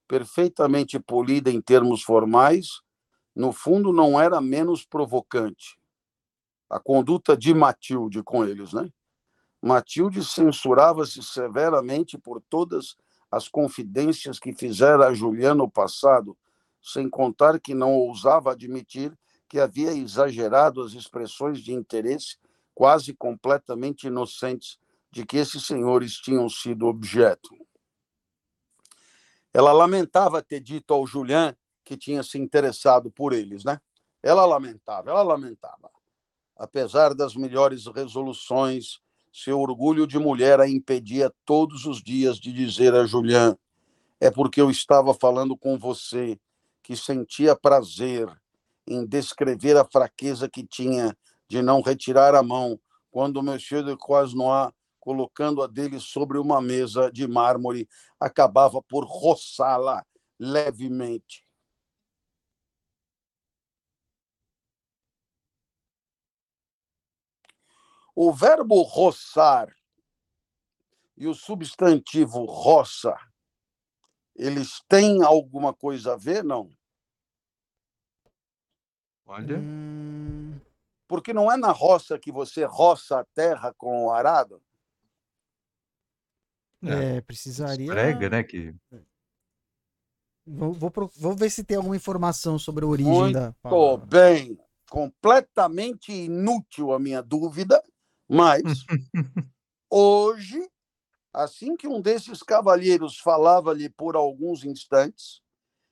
perfeitamente polida em termos formais, no fundo, não era menos provocante. A conduta de Matilde com eles, né? Matilde censurava-se severamente por todas as confidências que fizera a Juliana no passado, sem contar que não ousava admitir que havia exagerado as expressões de interesse quase completamente inocentes de que esses senhores tinham sido objeto. Ela lamentava ter dito ao Julian que tinha se interessado por eles, né? Ela lamentava, ela lamentava. Apesar das melhores resoluções, seu orgulho de mulher a impedia todos os dias de dizer a Julian: é porque eu estava falando com você que sentia prazer em descrever a fraqueza que tinha de não retirar a mão quando o Monsieur de Croisnois, colocando a dele sobre uma mesa de mármore, acabava por roçá-la levemente. O verbo roçar e o substantivo roça, eles têm alguma coisa a ver, não? Olha. Hum... Porque não é na roça que você roça a terra com o arado? É, é precisaria. Prega, né? Que... Vou, vou, vou, ver se tem alguma informação sobre a origem Muito da. Muito bem. Completamente inútil a minha dúvida, mas hoje, assim que um desses cavalheiros falava-lhe por alguns instantes,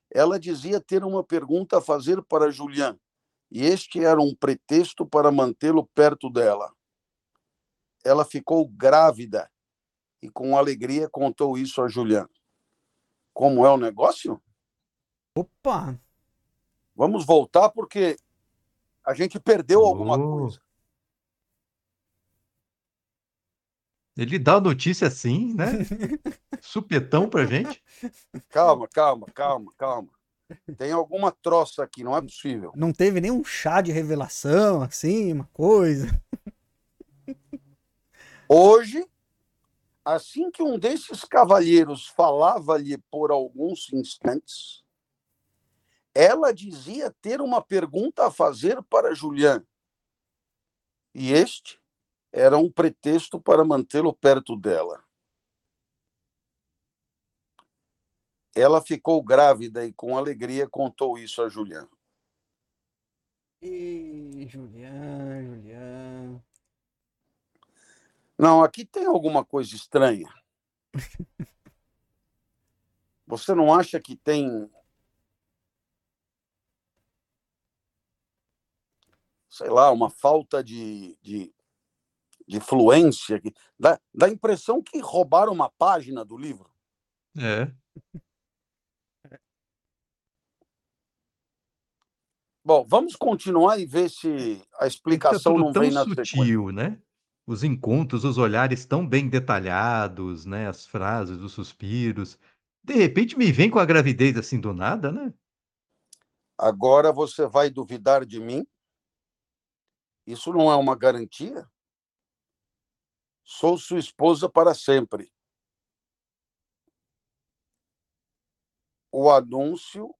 ela dizia ter uma pergunta a fazer para Julián, e este era um pretexto para mantê-lo perto dela. Ela ficou grávida e, com alegria, contou isso a Julián. Como é o negócio? Opa! Vamos voltar porque a gente perdeu alguma oh. coisa. Ele dá a notícia assim, né? Supetão pra gente. Calma, calma, calma, calma. Tem alguma troça aqui, não é possível. Não teve nenhum chá de revelação, assim, uma coisa. Hoje, assim que um desses cavalheiros falava-lhe por alguns instantes, ela dizia ter uma pergunta a fazer para Julián. E este era um pretexto para mantê-lo perto dela. Ela ficou grávida e, com alegria, contou isso a Julián. E Julián, Julián. Não, aqui tem alguma coisa estranha. Você não acha que tem. Sei lá, uma falta de, de, de fluência? Dá, dá a impressão que roubaram uma página do livro. É. Bom, vamos continuar e ver se a explicação não vem na sutil, sequência. né? Os encontros, os olhares tão bem detalhados, né? As frases, os suspiros. De repente me vem com a gravidez assim do nada, né? Agora você vai duvidar de mim? Isso não é uma garantia? Sou sua esposa para sempre. O anúncio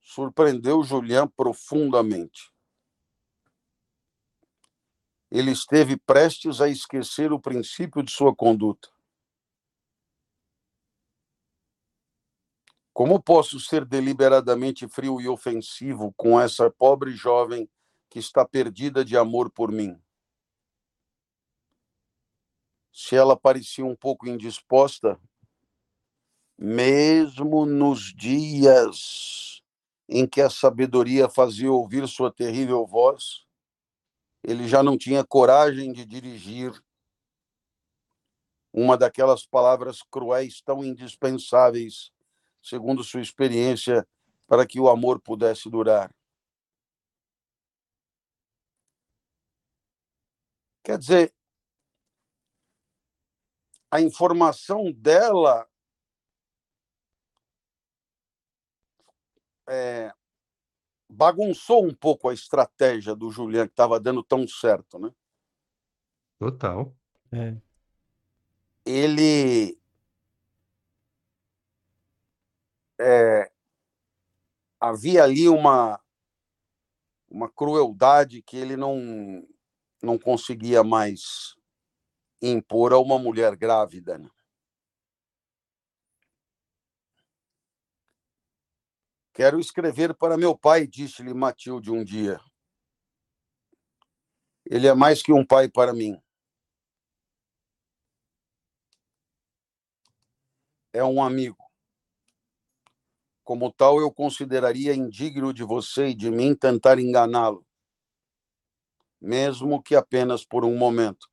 surpreendeu Julian profundamente. Ele esteve prestes a esquecer o princípio de sua conduta. Como posso ser deliberadamente frio e ofensivo com essa pobre jovem que está perdida de amor por mim? Se ela parecia um pouco indisposta, mesmo nos dias em que a sabedoria fazia ouvir sua terrível voz, ele já não tinha coragem de dirigir uma daquelas palavras cruéis tão indispensáveis, segundo sua experiência, para que o amor pudesse durar. Quer dizer, a informação dela é, bagunçou um pouco a estratégia do Julian, que estava dando tão certo, né? Total. É. Ele é, havia ali uma uma crueldade que ele não não conseguia mais impor a uma mulher grávida. Né? Quero escrever para meu pai, disse-lhe Matilde um dia. Ele é mais que um pai para mim. É um amigo. Como tal, eu consideraria indigno de você e de mim tentar enganá-lo, mesmo que apenas por um momento.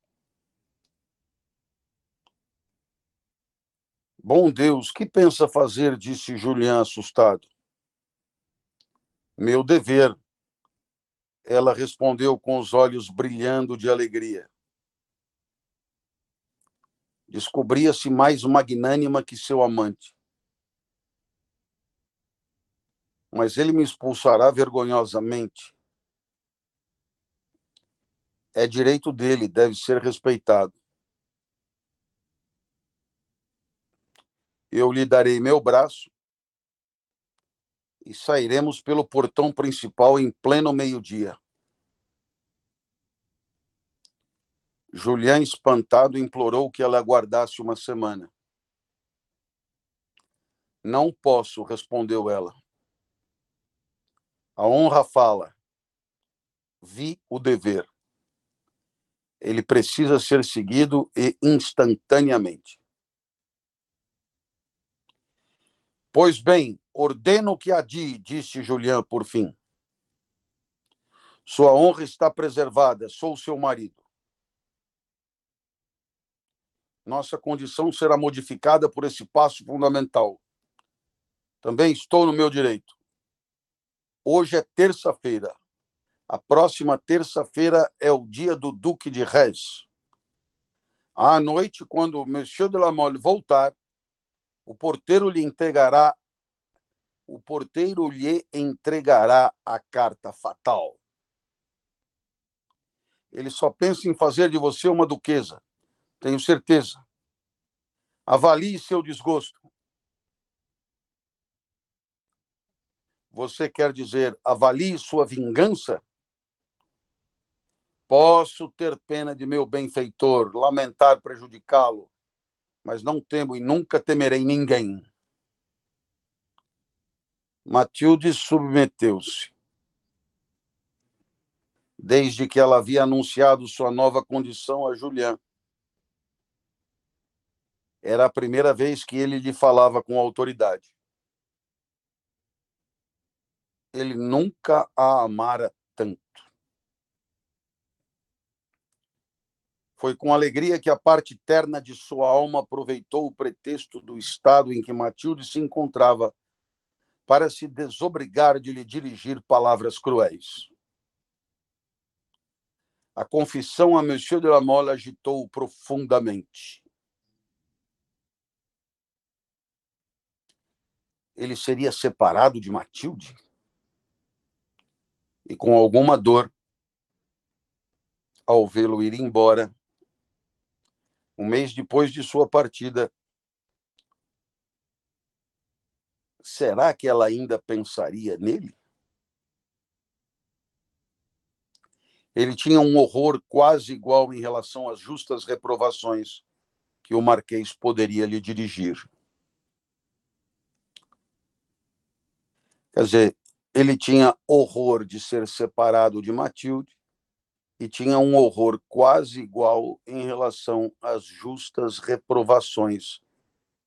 Bom Deus, que pensa fazer? disse Julián assustado. Meu dever. Ela respondeu com os olhos brilhando de alegria. Descobria-se mais magnânima que seu amante. Mas ele me expulsará vergonhosamente. É direito dele, deve ser respeitado. Eu lhe darei meu braço e sairemos pelo portão principal em pleno meio-dia. Julián, espantado, implorou que ela aguardasse uma semana. Não posso, respondeu ela. A honra fala. Vi o dever. Ele precisa ser seguido e instantaneamente. Pois bem, ordeno que adie, disse Julián por fim. Sua honra está preservada, sou seu marido. Nossa condição será modificada por esse passo fundamental. Também estou no meu direito. Hoje é terça-feira. A próxima terça-feira é o dia do Duque de Reis. À noite, quando Monsieur de la Mole voltar, o porteiro lhe entregará o porteiro lhe entregará a carta fatal. Ele só pensa em fazer de você uma duquesa, tenho certeza. Avalie seu desgosto. Você quer dizer, avalie sua vingança? Posso ter pena de meu benfeitor, lamentar prejudicá-lo, mas não temo e nunca temerei ninguém. Matilde submeteu-se. Desde que ela havia anunciado sua nova condição a Julián. Era a primeira vez que ele lhe falava com autoridade. Ele nunca a amara tanto. Foi com alegria que a parte terna de sua alma aproveitou o pretexto do estado em que Matilde se encontrava para se desobrigar de lhe dirigir palavras cruéis. A confissão a Monsieur de la Mole agitou-o profundamente. Ele seria separado de Matilde? E com alguma dor, ao vê-lo ir embora, um mês depois de sua partida, será que ela ainda pensaria nele? Ele tinha um horror quase igual em relação às justas reprovações que o Marquês poderia lhe dirigir. Quer dizer, ele tinha horror de ser separado de Matilde, e tinha um horror quase igual em relação às justas reprovações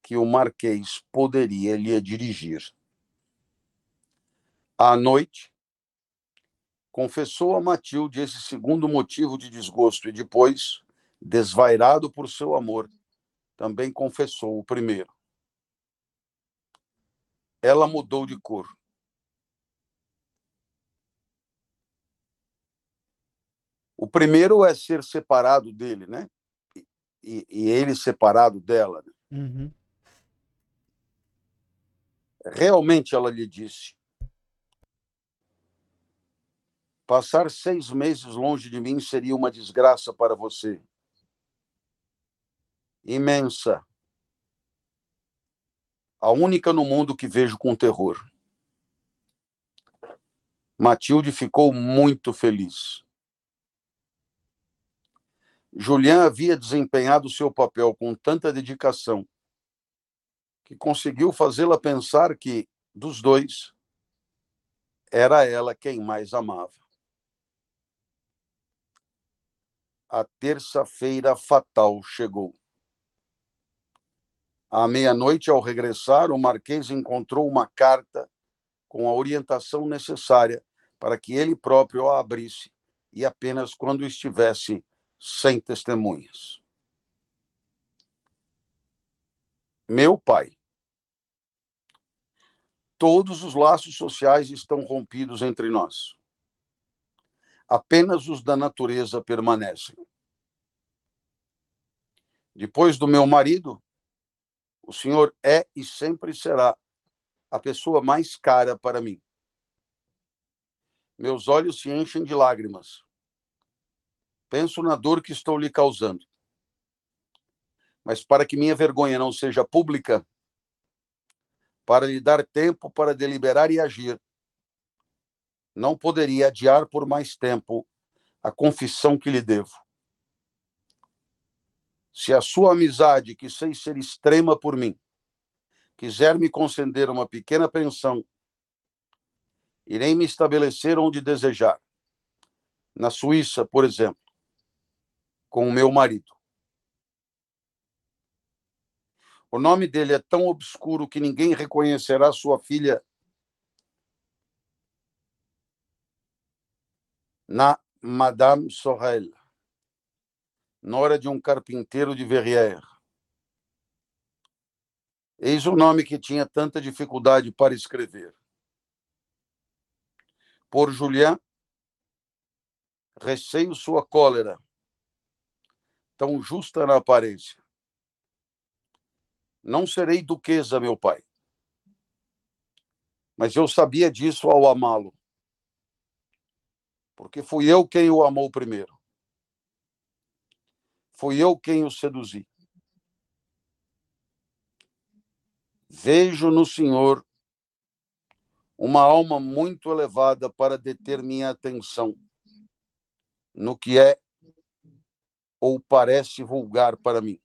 que o Marquês poderia lhe dirigir. À noite, confessou a Matilde esse segundo motivo de desgosto e depois, desvairado por seu amor, também confessou o primeiro. Ela mudou de cor. O primeiro é ser separado dele, né? E, e ele separado dela. Né? Uhum. Realmente ela lhe disse: Passar seis meses longe de mim seria uma desgraça para você. Imensa. A única no mundo que vejo com terror. Matilde ficou muito feliz. Julian havia desempenhado seu papel com tanta dedicação que conseguiu fazê-la pensar que, dos dois, era ela quem mais amava. A terça-feira fatal chegou. À meia-noite, ao regressar, o Marquês encontrou uma carta com a orientação necessária para que ele próprio a abrisse e apenas quando estivesse sem testemunhas. Meu pai, todos os laços sociais estão rompidos entre nós. Apenas os da natureza permanecem. Depois do meu marido, o senhor é e sempre será a pessoa mais cara para mim. Meus olhos se enchem de lágrimas Penso na dor que estou lhe causando. Mas para que minha vergonha não seja pública, para lhe dar tempo para deliberar e agir, não poderia adiar por mais tempo a confissão que lhe devo. Se a sua amizade, que sei ser extrema por mim, quiser me conceder uma pequena pensão, irei me estabelecer onde desejar. Na Suíça, por exemplo com o meu marido. O nome dele é tão obscuro que ninguém reconhecerá sua filha na Madame Sorel, nora de um carpinteiro de Verrières. Eis o nome que tinha tanta dificuldade para escrever. Por Julián, receio sua cólera, tão justa na aparência. Não serei duquesa, meu pai. Mas eu sabia disso ao amá-lo. Porque fui eu quem o amou primeiro. Fui eu quem o seduzi. Vejo no Senhor uma alma muito elevada para deter minha atenção no que é ou parece vulgar para mim.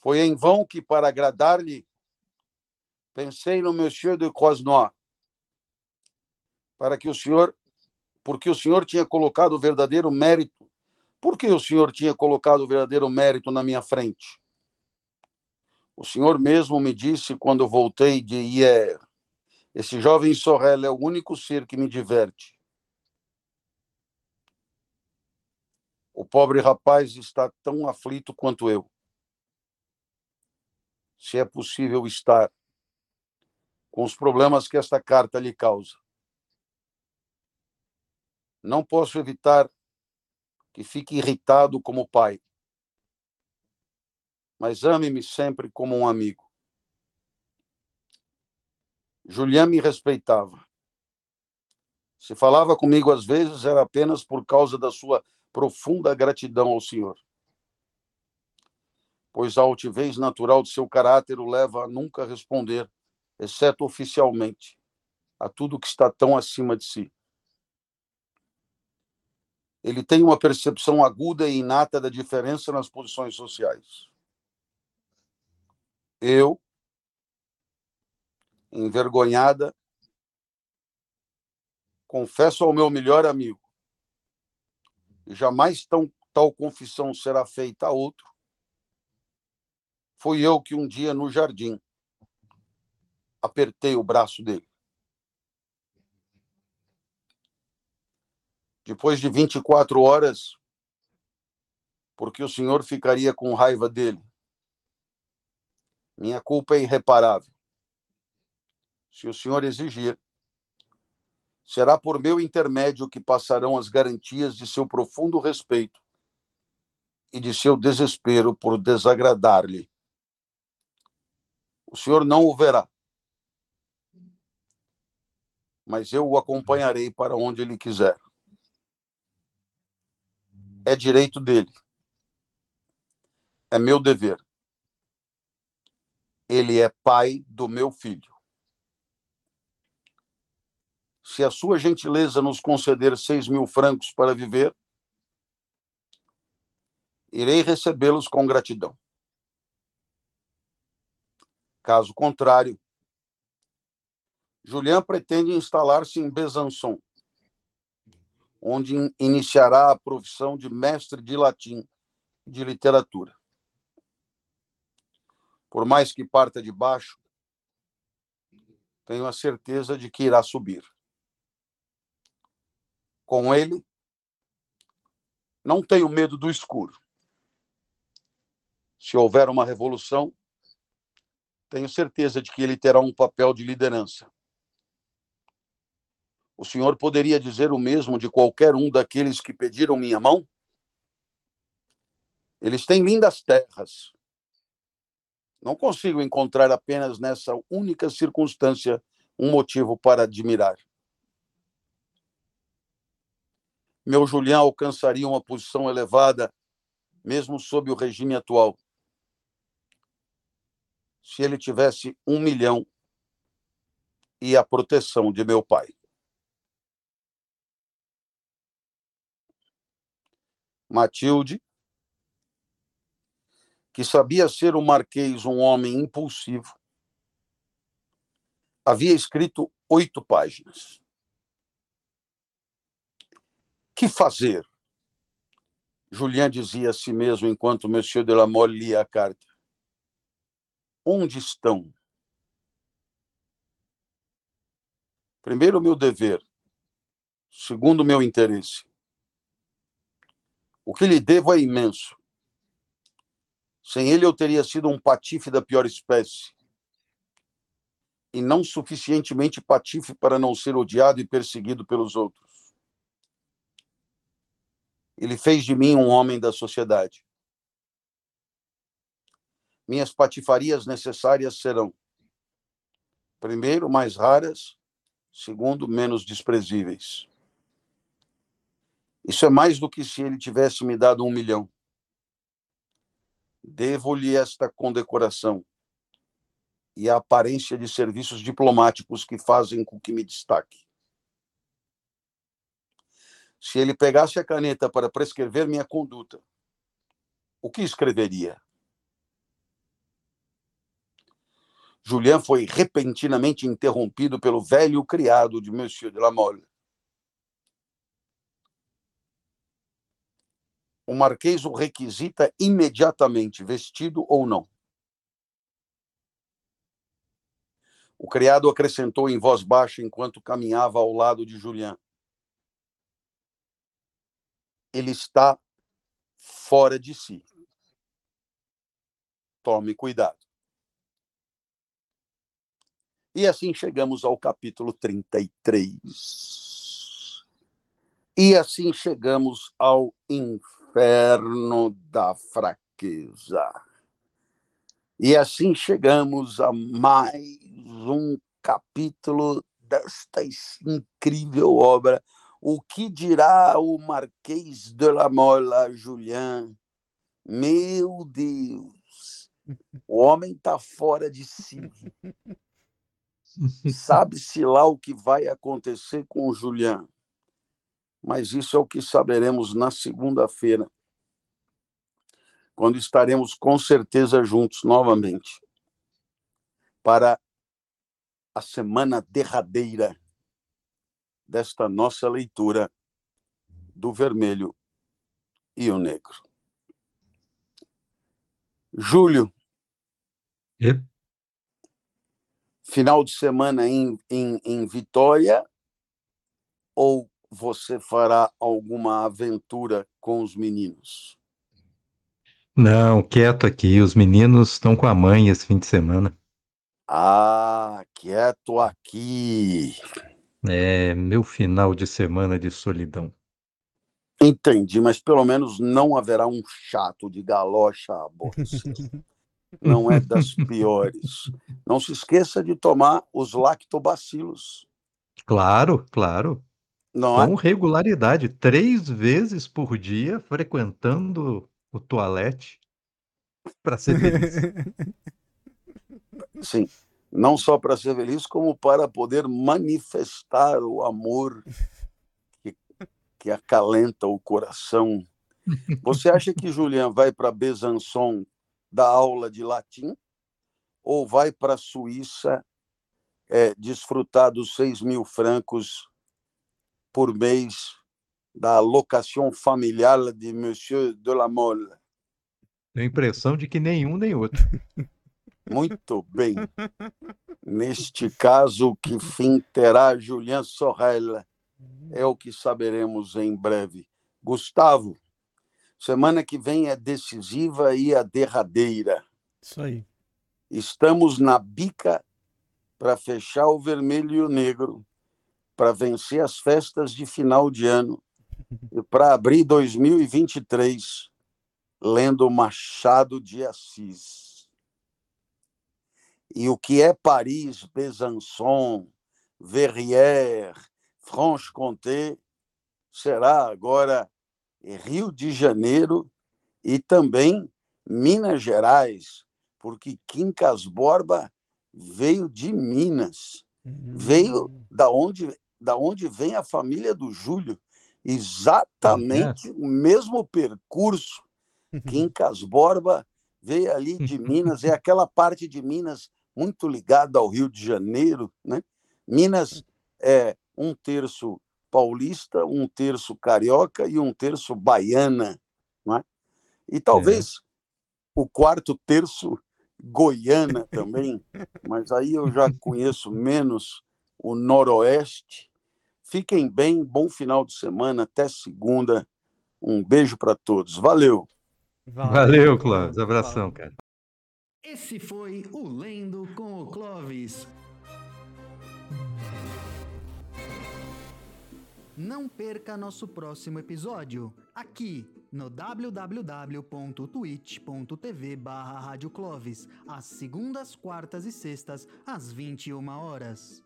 Foi em vão que, para agradar-lhe, pensei no Monsieur de Cosnois, para que o senhor, porque o senhor tinha colocado o verdadeiro mérito, porque o senhor tinha colocado o verdadeiro mérito na minha frente. O senhor mesmo me disse quando voltei de Hier, esse jovem Sorrel é o único ser que me diverte. O pobre rapaz está tão aflito quanto eu. Se é possível estar com os problemas que esta carta lhe causa. Não posso evitar que fique irritado como pai, mas ame-me sempre como um amigo. Julián me respeitava. Se falava comigo às vezes, era apenas por causa da sua profunda gratidão ao Senhor. Pois a altivez natural de seu caráter o leva a nunca responder, exceto oficialmente, a tudo que está tão acima de si. Ele tem uma percepção aguda e inata da diferença nas posições sociais. Eu, envergonhada, confesso ao meu melhor amigo, jamais tão, tal confissão será feita a outro. Foi eu que um dia no jardim apertei o braço dele. Depois de 24 horas, porque o senhor ficaria com raiva dele. Minha culpa é irreparável se o senhor exigir, será por meu intermédio que passarão as garantias de seu profundo respeito e de seu desespero por desagradar-lhe. O senhor não o verá, mas eu o acompanharei para onde ele quiser. É direito dele. É meu dever. Ele é pai do meu filho se a sua gentileza nos conceder seis mil francos para viver, irei recebê-los com gratidão. Caso contrário, Julian pretende instalar-se em Besançon, onde iniciará a profissão de mestre de latim e de literatura. Por mais que parta de baixo, tenho a certeza de que irá subir com ele. Não tenho medo do escuro. Se houver uma revolução, tenho certeza de que ele terá um papel de liderança. O senhor poderia dizer o mesmo de qualquer um daqueles que pediram minha mão? Eles têm lindas terras. Não consigo encontrar apenas nessa única circunstância um motivo para admirar meu Julián alcançaria uma posição elevada, mesmo sob o regime atual. Se ele tivesse um milhão e a proteção de meu pai. Matilde, que sabia ser o Marquês um homem impulsivo, havia escrito oito páginas. Que fazer? Julien dizia a si mesmo enquanto Monsieur de la Mole lia a carta. Onde estão? Primeiro, meu dever. Segundo, meu interesse. O que lhe devo é imenso. Sem ele, eu teria sido um patife da pior espécie. E não suficientemente patife para não ser odiado e perseguido pelos outros. Ele fez de mim um homem da sociedade. Minhas patifarias necessárias serão, primeiro, mais raras, segundo, menos desprezíveis. Isso é mais do que se ele tivesse me dado um milhão. Devo-lhe esta condecoração e a aparência de serviços diplomáticos que fazem com que me destaque. Se ele pegasse a caneta para prescrever minha conduta, o que escreveria? Julien foi repentinamente interrompido pelo velho criado de Monsieur de la Mole. O marquês o requisita imediatamente, vestido ou não. O criado acrescentou em voz baixa enquanto caminhava ao lado de Julian. Ele está fora de si. Tome cuidado. E assim chegamos ao capítulo 33. E assim chegamos ao inferno da fraqueza. E assim chegamos a mais um capítulo desta incrível obra. O que dirá o Marquês de la Mole a Julian? Meu Deus, o homem está fora de si. Sabe-se lá o que vai acontecer com o Julian. Mas isso é o que saberemos na segunda-feira, quando estaremos com certeza juntos novamente para a semana derradeira desta nossa leitura do vermelho e o negro. Júlio. Final de semana em, em, em Vitória ou você fará alguma aventura com os meninos? Não, quieto aqui. Os meninos estão com a mãe esse fim de semana. Ah, quieto aqui. É meu final de semana de solidão. Entendi, mas pelo menos não haverá um chato de galocha a Não é das piores. Não se esqueça de tomar os lactobacilos. Claro, claro. Não Com é? regularidade, três vezes por dia, frequentando o toalete para ser feliz. Sim, não só para ser feliz, como para poder manifestar o amor que, que acalenta o coração. Você acha que Julian vai para Besançon dar aula de latim ou vai para a Suíça é, desfrutar dos 6 mil francos por mês da locação familiar de Monsieur de la Mole? Tenho a impressão de que nenhum nem outro. Muito bem. Neste caso, que fim terá Julian Sorrel? É o que saberemos em breve. Gustavo, semana que vem é decisiva e a derradeira. Isso aí. Estamos na bica para fechar o vermelho e o negro, para vencer as festas de final de ano e para abrir 2023 lendo Machado de Assis. E o que é Paris, Besançon, Verrières, Franche-Comté, será agora Rio de Janeiro e também Minas Gerais, porque Quincas Borba veio de Minas. Veio hum. da onde, da onde vem a família do Júlio. Exatamente o mesmo percurso. Quincas Borba veio ali de Minas, é aquela parte de Minas muito ligada ao Rio de Janeiro. Né? Minas é um terço paulista, um terço carioca e um terço baiana. Né? E talvez é. o quarto terço goiana também, mas aí eu já conheço menos o noroeste. Fiquem bem, bom final de semana, até segunda. Um beijo para todos. Valeu. Valeu, Valeu Clóvis. Abração, cara. Esse foi o Lendo com o Clovis. Não perca nosso próximo episódio, aqui no www.twitch.tv barra às segundas, quartas e sextas, às 21 horas.